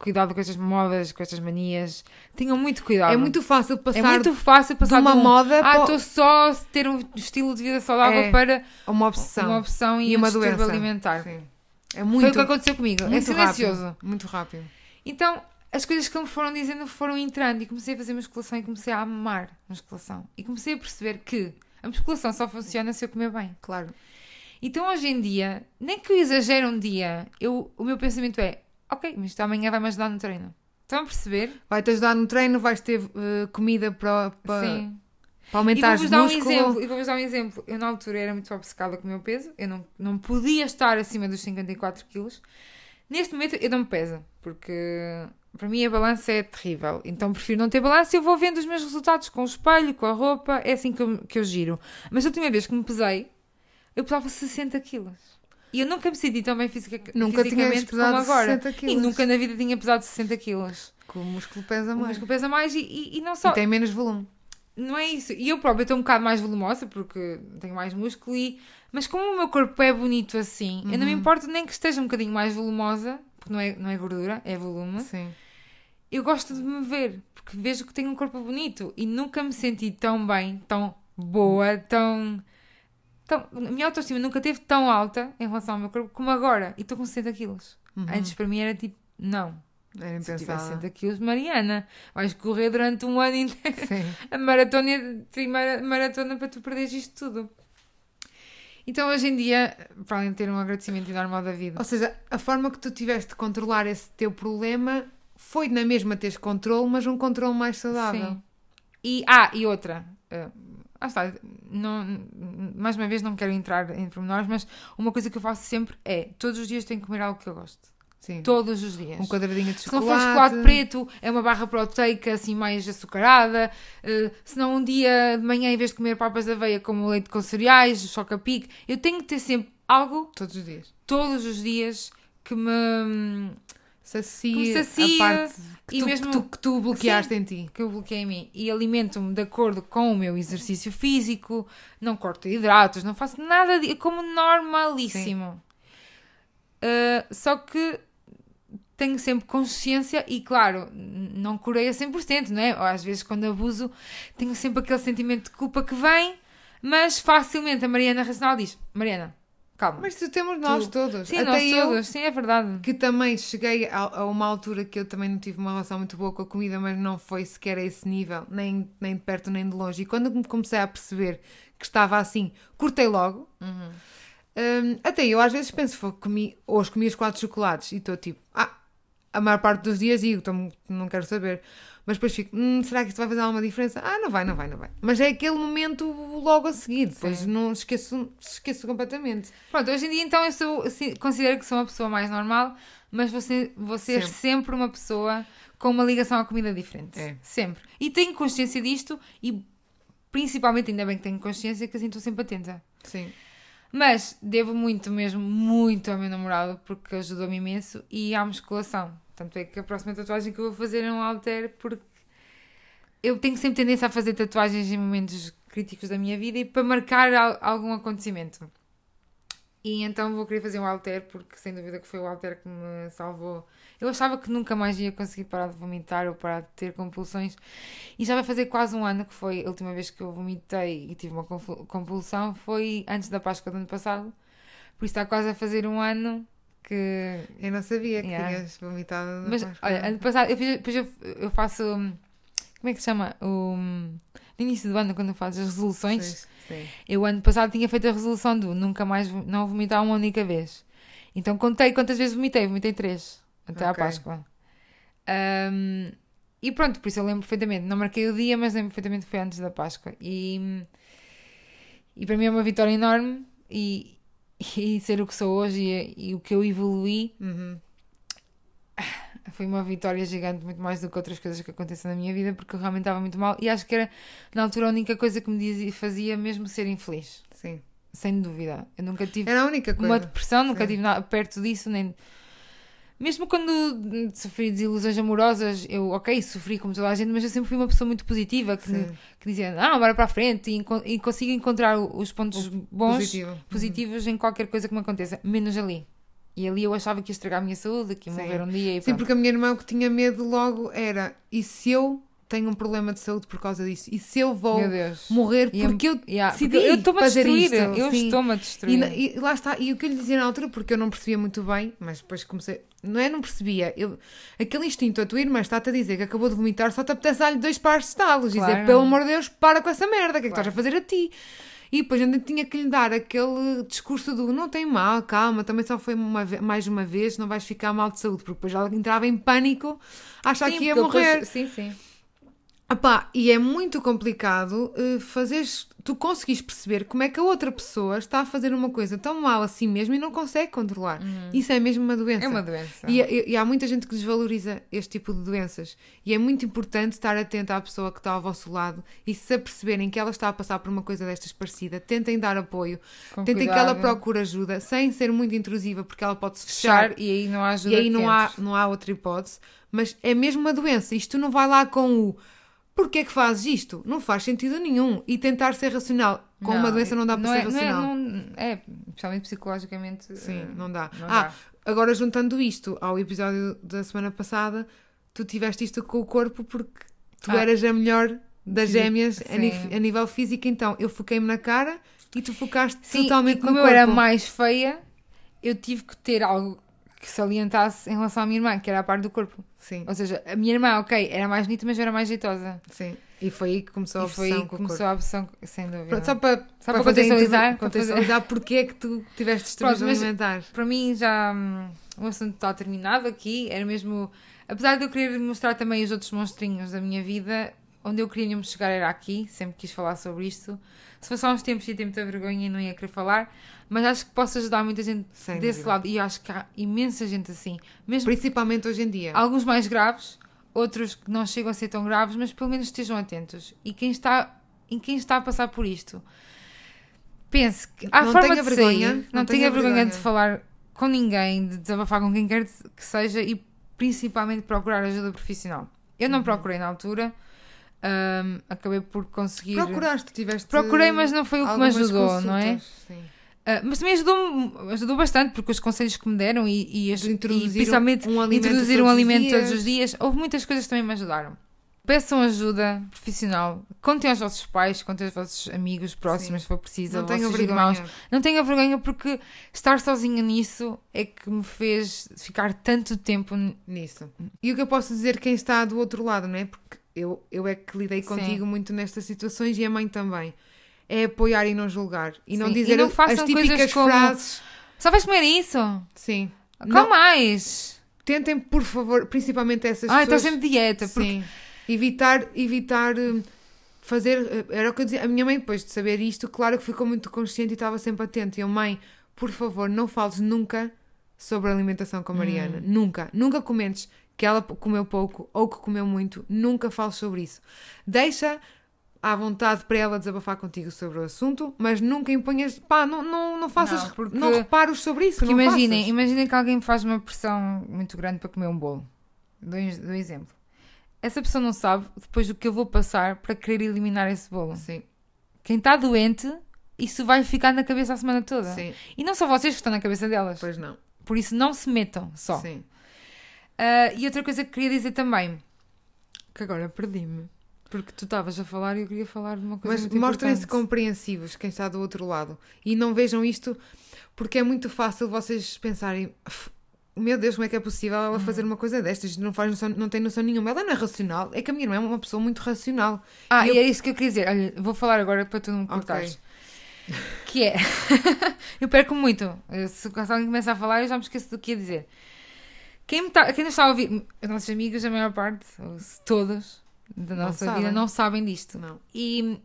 Speaker 2: Cuidado com estas modas, com estas manias. Tenham muito cuidado.
Speaker 1: É muito fácil passar
Speaker 2: É muito fácil passar
Speaker 1: de uma
Speaker 2: um,
Speaker 1: moda
Speaker 2: Ah,
Speaker 1: para
Speaker 2: estou só a ter um estilo de vida saudável
Speaker 1: É.
Speaker 2: para
Speaker 1: uma obsessão.
Speaker 2: uma opção e,
Speaker 1: E
Speaker 2: um
Speaker 1: uma
Speaker 2: distúrbio
Speaker 1: doença.
Speaker 2: alimentar.
Speaker 1: Sim. É
Speaker 2: Foi
Speaker 1: muito,
Speaker 2: o que aconteceu comigo. É
Speaker 1: muito
Speaker 2: silencioso.
Speaker 1: rápido. Muito rápido.
Speaker 2: Então, as coisas que me foram dizendo foram entrando e comecei a fazer musculação e comecei a amar musculação. E comecei a perceber que a musculação só funciona se eu comer bem.
Speaker 1: Claro.
Speaker 2: Então, hoje em dia, nem que eu exagere um dia, eu, o meu pensamento é: ok, mas isto amanhã vai-me ajudar no treino. Estão a perceber?
Speaker 1: Vai-te ajudar no treino, vais ter eh, comida para, para,
Speaker 2: Sim.
Speaker 1: para
Speaker 2: E
Speaker 1: aumentar
Speaker 2: um
Speaker 1: músculo.
Speaker 2: exemplo. E vou-vos dar um exemplo. Eu, na altura, era muito obcecada com o meu peso. Eu não, não podia estar acima dos 54 quilos. Neste momento, eu não me peso. Porque, para mim, a balança é terrível. Então, prefiro não ter balança. Eu vou vendo os meus resultados com o espelho, com a roupa. É assim que eu, que eu giro. Mas a última vez que me pesei, eu pesava 60 quilos. E eu nunca me senti tão bem fisica,
Speaker 1: Nunca
Speaker 2: fisicamente como agora.
Speaker 1: 60
Speaker 2: E nunca na vida tinha pesado 60 quilos.
Speaker 1: Que o músculo pesa
Speaker 2: O
Speaker 1: mais.
Speaker 2: músculo pesa mais e, e, e não só.
Speaker 1: E tem menos volume.
Speaker 2: Não é isso. E eu própria estou um bocado mais volumosa porque tenho mais músculo e... Mas como o meu corpo é bonito assim, eu não me
Speaker 1: Uhum.
Speaker 2: importo nem que esteja um bocadinho mais volumosa, porque não é, não é gordura, é volume.
Speaker 1: Sim.
Speaker 2: Eu gosto de me ver, porque vejo que tenho um corpo bonito e nunca me senti tão bem, tão boa, tão... tão... A minha autoestima nunca esteve tão alta em relação ao meu corpo como agora. E estou com 60 quilos.
Speaker 1: Uhum.
Speaker 2: Antes para mim era tipo, não.
Speaker 1: Era
Speaker 2: Se eu tivesse
Speaker 1: impensável.
Speaker 2: 60 quilos, Mariana, vais correr durante um ano inteiro
Speaker 1: Sim.
Speaker 2: a maratona, mara- maratona para tu perderes isto tudo. Então, hoje em dia, para além de ter um agradecimento enorme ao David,
Speaker 1: Ou seja, a forma que tu tiveste de controlar esse teu problema foi na mesma teres controle, mas um controle mais saudável.
Speaker 2: Sim. E, ah, e outra. Ah, está. Não, mais uma vez, não quero entrar em pormenores, mas uma coisa que eu faço sempre é: todos os dias tenho que comer algo que eu gosto.
Speaker 1: Sim.
Speaker 2: Todos os dias.
Speaker 1: Um quadradinho de
Speaker 2: Se não
Speaker 1: chocolate.
Speaker 2: for chocolate preto, é uma barra proteica assim mais açucarada. Eh, se não, um dia de manhã, em vez de comer papas de aveia, como leite com cereais, choca-pique, eu tenho que ter sempre algo,
Speaker 1: Todos os dias.
Speaker 2: todos os dias, que me.
Speaker 1: Sacia,
Speaker 2: sacia
Speaker 1: a parte que,
Speaker 2: e
Speaker 1: tu,
Speaker 2: mesmo-
Speaker 1: que, tu, que tu bloqueaste em ti.
Speaker 2: que eu bloqueei em mim e alimento-me de acordo com o meu exercício físico, não corto hidratos, não faço nada, de, como normalíssimo. Uh, só que tenho sempre consciência e, claro, não curei a 100%, não é? Ou às vezes, quando abuso, tenho sempre aquele sentimento de culpa que vem, mas facilmente a Mariana Racional diz: Mariana, calma.
Speaker 1: Mas tu temos nós
Speaker 2: Tu-
Speaker 1: todos.
Speaker 2: Sim,
Speaker 1: Até
Speaker 2: nós
Speaker 1: eu,
Speaker 2: todos, sim, é verdade.
Speaker 1: que também cheguei a, a uma altura que eu também não tive uma relação muito boa com a comida, mas não foi sequer a esse nível, nem, nem de perto nem de longe. E quando me comecei a perceber que estava assim, cortei logo. Hum, até eu às vezes penso, "Fogo, comi, hoje comi os quatro chocolates e estou tipo, ah, a maior parte dos dias digo, não quero saber. Mas depois fico, hum, será que isto vai fazer alguma diferença? Ah, não vai, não vai, não vai. Mas é aquele momento logo a seguir, depois
Speaker 2: Sim.
Speaker 1: não esqueço, esqueço completamente.
Speaker 2: Pronto, hoje em dia então eu sou, assim, considero que sou uma pessoa mais normal, mas você, vou ser
Speaker 1: Sempre.
Speaker 2: sempre. uma pessoa com uma ligação à comida diferente.
Speaker 1: É.
Speaker 2: Sempre. E tenho consciência disto e principalmente ainda bem que tenho consciência que assim estou sempre atenta.
Speaker 1: Sim.
Speaker 2: Mas devo muito mesmo, muito ao meu namorado porque ajudou-me imenso e à musculação. Tanto é que a próxima tatuagem que eu vou fazer é um alter porque eu tenho sempre tendência a fazer tatuagens em momentos críticos da minha vida e para marcar al- algum acontecimento. E então vou querer fazer um alter porque sem dúvida que foi o alter que me salvou. Eu achava que nunca mais ia conseguir parar de vomitar ou parar de ter compulsões e já vai fazer quase um ano que foi a última vez que eu vomitei e tive uma compulsão foi antes da Páscoa do ano passado. Por isso está quase a fazer um ano que
Speaker 1: Eu não sabia que
Speaker 2: Yeah.
Speaker 1: tinhas vomitado.
Speaker 2: mas, olha, ano passado, eu, fiz, depois eu, eu faço. hum, Como é que se chama? O, hum, no início do ano, quando faço as resoluções,
Speaker 1: Sim, sim.
Speaker 2: eu ano passado tinha feito a resolução do nunca mais não vomitar uma única vez. Então contei quantas vezes vomitei, vomitei três até à
Speaker 1: Ok.
Speaker 2: Páscoa. Hum, e pronto, por isso eu lembro perfeitamente. Não marquei o dia, mas lembro perfeitamente que foi antes da Páscoa. E, e para mim é uma vitória enorme e, e ser o que sou hoje e, e o que eu evoluí
Speaker 1: Uhum.
Speaker 2: foi uma vitória gigante, muito mais do que outras coisas que aconteceram na minha vida, porque eu realmente estava muito mal e acho que era na altura a única coisa que me dizia, fazia mesmo ser infeliz,
Speaker 1: Sim.
Speaker 2: sem dúvida. Eu nunca tive
Speaker 1: Era a única coisa.
Speaker 2: uma depressão, nunca
Speaker 1: Sim.
Speaker 2: tive nada perto disso, nem. Mesmo quando sofri desilusões amorosas, eu, ok, sofri como toda a gente, mas eu sempre fui uma pessoa muito positiva que,
Speaker 1: Sim.
Speaker 2: que dizia, ah, bora para a frente e, enco- e consigo encontrar o- os pontos bons,
Speaker 1: Positivo.
Speaker 2: positivos em qualquer coisa que me aconteça, menos ali. E ali eu achava que ia estragar a minha saúde, que ia
Speaker 1: Sim.
Speaker 2: morrer um dia e
Speaker 1: Sim,
Speaker 2: pronto.
Speaker 1: porque a minha irmã o que tinha medo logo era: e se eu tenho um problema de saúde por causa disso? E se eu vou morrer
Speaker 2: E
Speaker 1: porque eu
Speaker 2: Yeah,
Speaker 1: decidi
Speaker 2: porque eu estou-me a
Speaker 1: fazer
Speaker 2: destruir.
Speaker 1: isto?
Speaker 2: Eu estou-me a
Speaker 1: E,
Speaker 2: destruir.
Speaker 1: na- e lá está, e o que eu lhe dizia na altura, porque eu não percebia muito bem, mas depois comecei, não é? Não percebia. Eu, aquele instinto, a tua irmã está-te a dizer que acabou de vomitar, só te apetece dar-lhe dois pares de estalos,
Speaker 2: Claro.
Speaker 1: dizer, pelo amor de Deus, para com essa merda, o que é que
Speaker 2: Claro.
Speaker 1: estás a fazer a ti? E depois ainda tinha que lhe dar aquele discurso do não tem mal, calma, também só foi uma mais uma vez, não vais ficar mal de saúde, porque depois ela entrava em pânico, a achar
Speaker 2: Sim,
Speaker 1: que ia morrer.
Speaker 2: depois- Sim, sim.
Speaker 1: Epá, e é muito complicado uh, fazeres, tu conseguis perceber como é que a outra pessoa está a fazer uma coisa tão mal a si mesmo e não consegue controlar. Isso é mesmo uma doença.
Speaker 2: É uma doença.
Speaker 1: E, e- e há muita gente que desvaloriza este tipo de doenças. E é muito importante estar atenta à pessoa que está ao vosso lado e se aperceberem que ela está a passar por uma coisa destas parecida, tentem dar apoio,
Speaker 2: Com
Speaker 1: tentem que
Speaker 2: cuidado.
Speaker 1: ela procure ajuda, sem ser muito intrusiva, porque ela pode se fechar
Speaker 2: fechar e aí não há ajuda
Speaker 1: e aí
Speaker 2: que
Speaker 1: não há, não há outra hipótese. Mas é mesmo uma doença. Isto não vai lá com o porquê é que fazes isto? Não faz sentido nenhum. E tentar ser racional. Com uma doença não dá para
Speaker 2: não
Speaker 1: ser
Speaker 2: é, não é-
Speaker 1: racional.
Speaker 2: não- É, especialmente psicologicamente.
Speaker 1: Sim,
Speaker 2: eh,
Speaker 1: não dá.
Speaker 2: não
Speaker 1: ah,
Speaker 2: dá.
Speaker 1: agora juntando isto ao episódio da semana passada, tu tiveste isto com o corpo porque tu
Speaker 2: Ah.
Speaker 1: eras a melhor das gêmeas a, a nível físico. Então eu foquei-me na cara e tu focaste
Speaker 2: Sim,
Speaker 1: totalmente
Speaker 2: e como
Speaker 1: no
Speaker 2: eu
Speaker 1: corpo.
Speaker 2: era mais feia, eu tive que ter algo que salientasse em relação à minha irmã, que era a parte do corpo.
Speaker 1: Sim,
Speaker 2: Ou seja, a minha irmã, ok, era mais bonita, mas eu era mais jeitosa.
Speaker 1: sim. E foi aí que começou a
Speaker 2: e foi
Speaker 1: obsessão
Speaker 2: aí que começou a opção, sem dúvida.
Speaker 1: Pronto, só para,
Speaker 2: Só para
Speaker 1: fazer
Speaker 2: contextualizar, para
Speaker 1: contextualizar porque é que tu tiveste distúrbios alimentares.
Speaker 2: Para mim já hum, o assunto está terminado aqui. Era mesmo. Apesar de eu querer mostrar também os outros monstrinhos da minha vida, onde eu queria mesmo chegar era aqui. Sempre quis falar sobre isto. Se fosse há uns tempos ia ter muita vergonha e não ia querer falar. Mas acho que posso ajudar muita gente
Speaker 1: Sem
Speaker 2: desse
Speaker 1: dúvida.
Speaker 2: lado. E acho que há imensa gente assim. Mesmo
Speaker 1: Principalmente hoje em dia.
Speaker 2: alguns mais graves, outros que não chegam a ser tão graves, mas pelo menos estejam atentos. E quem está, em quem está a passar por isto, pense que há
Speaker 1: Não
Speaker 2: forma
Speaker 1: tenha
Speaker 2: de
Speaker 1: vergonha,
Speaker 2: sair,
Speaker 1: não
Speaker 2: não,
Speaker 1: tenha
Speaker 2: tenha vergonha,
Speaker 1: vergonha.
Speaker 2: de falar com ninguém, de desabafar com quem quer que seja e principalmente procurar ajuda profissional. Eu
Speaker 1: Uhum.
Speaker 2: não procurei na altura, hum, acabei por conseguir.
Speaker 1: Procuraste, tiveste.
Speaker 2: Procurei, mas não foi o que me ajudou, não é?
Speaker 1: Sim.
Speaker 2: Ah, mas também ajudou, ajudou bastante, porque os conselhos que me deram e, e, as-
Speaker 1: De
Speaker 2: e
Speaker 1: introduzir
Speaker 2: principalmente
Speaker 1: um alimento
Speaker 2: introduzir
Speaker 1: todos
Speaker 2: um
Speaker 1: os
Speaker 2: alimento
Speaker 1: dias.
Speaker 2: todos os dias, houve muitas coisas que também me ajudaram. Peçam ajuda profissional, contem aos vossos pais, contem aos vossos amigos próximos,
Speaker 1: Sim.
Speaker 2: se for preciso,
Speaker 1: Não
Speaker 2: vossos
Speaker 1: vergonha.
Speaker 2: irmãos. Não tenha vergonha, porque estar sozinha nisso é que me fez ficar tanto tempo.
Speaker 1: Nisso. E o que eu posso dizer quem está do outro lado, não é? Porque eu, eu é que lidei
Speaker 2: Sim.
Speaker 1: contigo muito nestas situações e a mãe também. É apoiar e não julgar. E não
Speaker 2: Sim,
Speaker 1: dizer
Speaker 2: e não
Speaker 1: as típicas
Speaker 2: como-
Speaker 1: frases.
Speaker 2: Só vais comer isso?
Speaker 1: Sim.
Speaker 2: Com
Speaker 1: Não-
Speaker 2: mais?
Speaker 1: tentem, por favor, principalmente essas
Speaker 2: Ah,
Speaker 1: pessoas.
Speaker 2: estás sempre dieta. Porque...
Speaker 1: Sim. Evitar, evitar hum, fazer. eh, Era o que eu dizia. A minha mãe, depois de saber isto, claro que ficou muito consciente e estava sempre atenta. E eu, mãe, por favor, não fales nunca sobre a alimentação com a Mariana.
Speaker 2: Hum.
Speaker 1: Nunca. Nunca comentes que ela comeu pouco ou que comeu muito. Nunca fales sobre isso. Deixa à vontade para ela desabafar contigo sobre o assunto, mas nunca imponhas. Pá, não, não, não faças.
Speaker 2: Não,
Speaker 1: Não,
Speaker 2: porque-
Speaker 1: reparos sobre isso.
Speaker 2: Porque
Speaker 1: não
Speaker 2: imaginem, imaginem que alguém faz uma pressão muito grande para comer um bolo. Dou dou exemplo. Essa pessoa não sabe depois do que eu vou passar para querer eliminar esse bolo.
Speaker 1: Sim,
Speaker 2: Quem está doente, isso vai ficar na cabeça a semana toda.
Speaker 1: sim.
Speaker 2: E não só vocês que estão na cabeça delas.
Speaker 1: Pois não.
Speaker 2: Por isso não se metam só.
Speaker 1: Sim.
Speaker 2: Ah, e outra coisa que queria dizer também, que agora perdi-me. Porque tu estavas a falar e eu queria falar de uma coisa
Speaker 1: Mas mostrem-se compreensivos quem está do outro lado e não vejam isto porque é muito fácil vocês pensarem "Uf, meu Deus, como é que é possível ela
Speaker 2: Uhum.
Speaker 1: fazer uma coisa destas? Não, faz noção, não tem noção nenhuma. Ela não é racional. É que a minha irmã é uma pessoa muito racional.
Speaker 2: Ah,
Speaker 1: E
Speaker 2: e é isso que eu queria dizer. Olha, vou falar agora para tu não me cortares. Que é. eu perco muito. Eu, Se alguém começa a falar, eu já me esqueço do que ia dizer. Quem, me tá, quem nos está a ouvir, os nossos amigos, a maior parte, todos da
Speaker 1: Não
Speaker 2: nossa
Speaker 1: sabem.
Speaker 2: vida, não sabem disto.
Speaker 1: Não.
Speaker 2: E,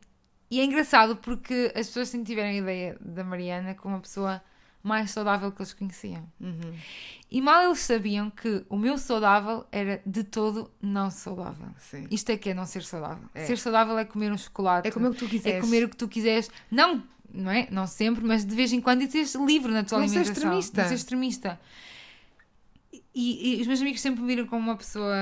Speaker 2: e é engraçado porque as pessoas sempre tiveram a ideia da Mariana como uma pessoa mais saudável que eles conheciam.
Speaker 1: Uhum.
Speaker 2: E mal eles sabiam que o meu saudável era de todo não saudável.
Speaker 1: Sim.
Speaker 2: Isto é que é não ser saudável.
Speaker 1: É.
Speaker 2: Ser saudável é comer um chocolate.
Speaker 1: É comer o que tu quiseres.
Speaker 2: É comer o que tu quiseres. Não, não é? Não sempre, mas de vez em quando e teres livre na tua
Speaker 1: Não ser
Speaker 2: alimentação.
Speaker 1: extremista.
Speaker 2: Não ser extremista. E, e os meus amigos sempre me viram como uma pessoa.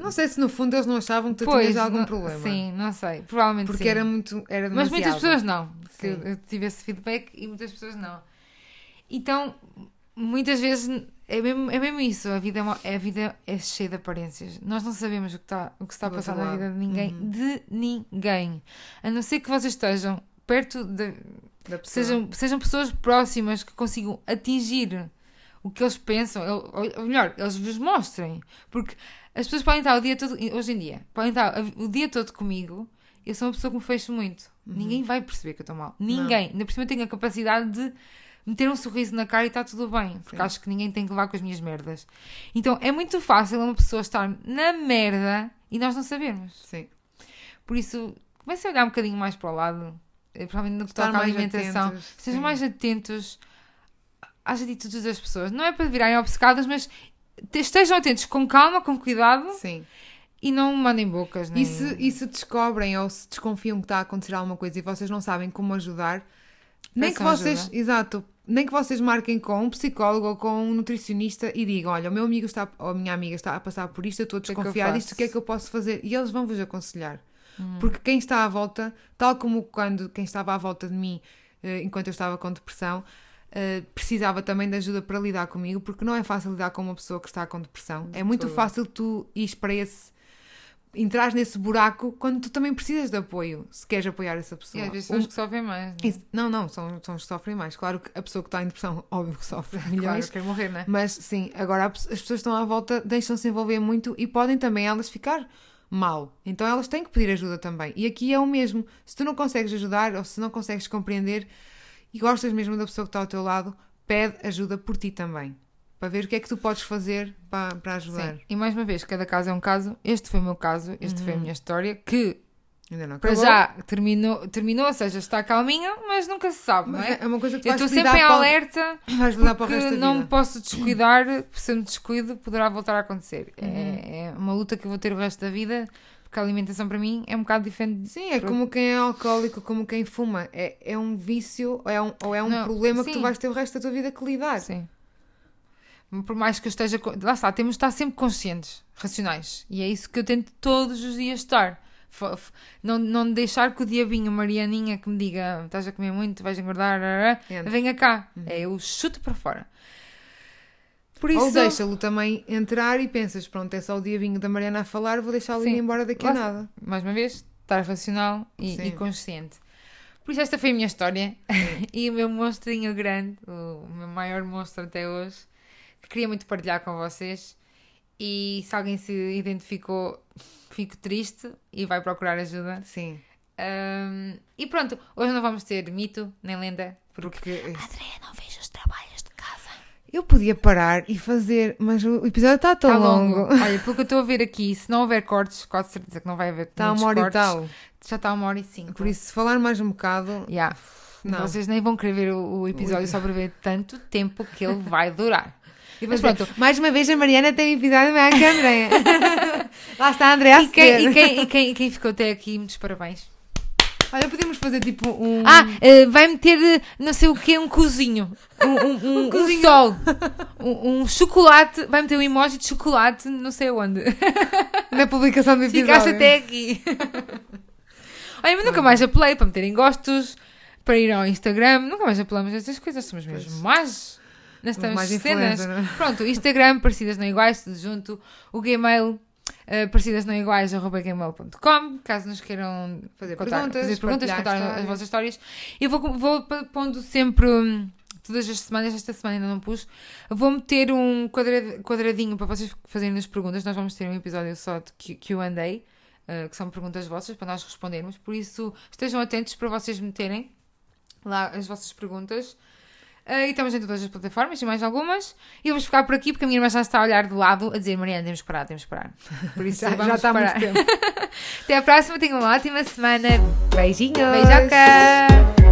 Speaker 1: Não sei se no fundo eles não achavam que tu
Speaker 2: Pois,
Speaker 1: tinhas algum
Speaker 2: não-
Speaker 1: problema.
Speaker 2: Sim, não sei. Provavelmente
Speaker 1: Porque
Speaker 2: sim.
Speaker 1: era muito. Era
Speaker 2: Mas muitas pessoas não. Que eu tive esse feedback e muitas pessoas não. Então, muitas vezes é mesmo, é mesmo isso. A vida é, uma- a vida é cheia de aparências. Nós não sabemos o que está, o que está a passar na vida de ninguém.
Speaker 1: Uhum.
Speaker 2: De ninguém. A não ser que vocês estejam perto de. Sejam, sejam pessoas próximas que consigam atingir o que eles pensam, ou, melhor, eles vos mostrem. Porque as pessoas podem estar o dia todo, hoje em dia, podem estar o dia todo comigo. Eu sou uma pessoa que me fecho muito. Ninguém vai perceber que eu estou mal. Ninguém. Ainda por cima eu tenho a capacidade de meter um sorriso na cara e está tudo bem. Porque
Speaker 1: Sim.
Speaker 2: acho que ninguém tem que levar com as minhas merdas. Então é muito fácil uma pessoa estar na merda e nós não sabermos.
Speaker 1: Sim.
Speaker 2: Por isso, comecem a olhar um bocadinho mais para o lado, eh, provavelmente no que toca à alimentação.
Speaker 1: atentos,
Speaker 2: Sejam mais atentos às atitudes das pessoas. Não é para virarem obcecadas, mas te- estejam atentos com calma, com cuidado
Speaker 1: Sim.
Speaker 2: e não mandem bocas. Nem...
Speaker 1: E se, e se descobrem ou se desconfiam que está a acontecer alguma coisa e vocês não sabem como ajudar, nem que vocês,
Speaker 2: ajuda.
Speaker 1: exato, nem que vocês marquem com um psicólogo ou com um nutricionista e digam: Olha, o meu amigo está, ou a minha amiga está a passar por isto, eu estou a
Speaker 2: é
Speaker 1: desconfiar disto, o que é que eu posso fazer? E eles vão vos aconselhar.
Speaker 2: Hum.
Speaker 1: Porque quem está à volta, tal como quando quem estava à volta de mim eh, enquanto eu estava com depressão, eh, precisava também de ajuda para lidar comigo, porque não é fácil lidar com uma pessoa que está com depressão.
Speaker 2: De
Speaker 1: é muito fácil tu ires para esse. entrar nesse buraco quando tu também precisas de apoio, se queres apoiar essa
Speaker 2: E
Speaker 1: pessoa.
Speaker 2: às vezes são os que sofrem mais. Não, é?
Speaker 1: isso- não, não, são, são os que sofrem mais. Claro que a pessoa que está em depressão, óbvio que sofre
Speaker 2: Claro,
Speaker 1: milhões.
Speaker 2: eu quero morrer, não é?
Speaker 1: Mas sim, agora as pessoas que estão à volta deixam-se envolver muito e podem também elas ficar mal. Então elas têm que pedir ajuda também. E aqui é o mesmo. Se tu não consegues ajudar ou se não consegues compreender e gostas mesmo da pessoa que está ao teu lado, pede ajuda por ti também. Para ver o que é que tu podes fazer para, para ajudar.
Speaker 2: Sim. E mais uma vez, cada caso é um caso. Este foi o meu caso, este foi a minha história, que
Speaker 1: Ainda não
Speaker 2: para
Speaker 1: acabou.
Speaker 2: já terminou, terminou, ou seja, está calminha, mas nunca se sabe, não
Speaker 1: Mas
Speaker 2: é?
Speaker 1: é uma coisa que
Speaker 2: Eu
Speaker 1: vais
Speaker 2: estou sempre em
Speaker 1: para
Speaker 2: alerta
Speaker 1: Vais lidar para o
Speaker 2: porque
Speaker 1: resto
Speaker 2: não me posso descuidar, porque se eu me descuido poderá voltar a acontecer.
Speaker 1: Uhum.
Speaker 2: É, é uma luta que eu vou ter o resto da vida, porque a alimentação para mim é um bocado diferente.
Speaker 1: Sim, é como quem é alcoólico, como quem fuma. É, é um vício ou é um, ou é um
Speaker 2: Não,
Speaker 1: problema que
Speaker 2: sim.
Speaker 1: tu vais ter o resto da tua vida que lidar.
Speaker 2: Sim. Por mais que eu esteja. Lá está, temos de estar sempre conscientes, racionais. E é isso que eu tento todos os dias estar. Não, não deixar que o diabinho, Marianinha, que me diga estás a comer muito, vais engordar, arará",
Speaker 1: Entra.
Speaker 2: venha cá. É, eu chuto para fora. Por isso.
Speaker 1: Ou deixa-lo também entrar e pensas, pronto, é só o diabinho da Mariana a falar, vou deixá-lo ir embora daqui a nada.
Speaker 2: mais uma vez, estar racional e, e consciente. Por isso, esta foi a minha história. e o meu monstrinho grande, o meu maior monstro até hoje, que queria muito partilhar com vocês. E se alguém se identificou, fico triste e vai procurar ajuda.
Speaker 1: Sim,
Speaker 2: Ahm, e pronto, hoje não vamos ter mito nem lenda, porque
Speaker 1: porque
Speaker 2: Andréia não fez os trabalhos de casa.
Speaker 1: Eu podia parar e fazer, mas o episódio está tão
Speaker 2: Tá
Speaker 1: longo.
Speaker 2: Olha, pelo que eu estou a ver aqui, se não houver cortes, quase certeza que não vai haver
Speaker 1: Está uma hora e
Speaker 2: cortes.
Speaker 1: tal.
Speaker 2: Já está uma hora e cinco.
Speaker 1: Por isso, se falar mais um bocado.
Speaker 2: Yeah.
Speaker 1: Não.
Speaker 2: Vocês nem vão querer ver o, o episódio só para ver tanto tempo que ele vai durar.
Speaker 1: E
Speaker 2: Mas pronto.
Speaker 1: mais uma vez a Mariana tem episódio maior que a Andréia. Lá está a Andréia a
Speaker 2: E quem, e, quem, e, quem, e quem ficou até aqui, muitos parabéns.
Speaker 1: Olha, podemos fazer tipo um.
Speaker 2: Ah, eh, vai meter eh, não sei o que, um cozinho. Um, um, um, um
Speaker 1: cozinho.
Speaker 2: sol. Um, chocolate. Vai meter um emoji de chocolate, não sei onde.
Speaker 1: na publicação do episódio.
Speaker 2: Ficaste até aqui. Olha, mas nunca mais apelei para meterem gostos, para ir ao Instagram. Nunca mais apelamos estas coisas. Somos mesmo mais nestas
Speaker 1: mais
Speaker 2: cenas.
Speaker 1: é?
Speaker 2: Pronto, Instagram, parecidas não iguais, tudo junto. O Gmail, uh, parecidas não iguais, arroba gmail.com. Caso nos queiram
Speaker 1: Fazer
Speaker 2: contar,
Speaker 1: perguntas,
Speaker 2: fazer perguntas contar as vossas histórias. Eu vou, vou pondo sempre, hum, todas as semanas, esta semana ainda não pus, vou meter um quadra- quadradinho para vocês fazerem as perguntas. Nós vamos ter um episódio só de Q&A, uh, que são perguntas vossas, para nós respondermos. Por isso, estejam atentos para vocês meterem lá as vossas perguntas. Uh, e estamos em todas as plataformas e mais algumas. E vamos ficar por aqui porque a minha irmã já está a olhar de lado a dizer: Mariana, temos que parar, temos que parar. Por isso,
Speaker 1: Já, já está
Speaker 2: parar.
Speaker 1: muito tempo.
Speaker 2: Até à próxima, tenham uma ótima semana.
Speaker 1: Beijinhos.
Speaker 2: Beijoca!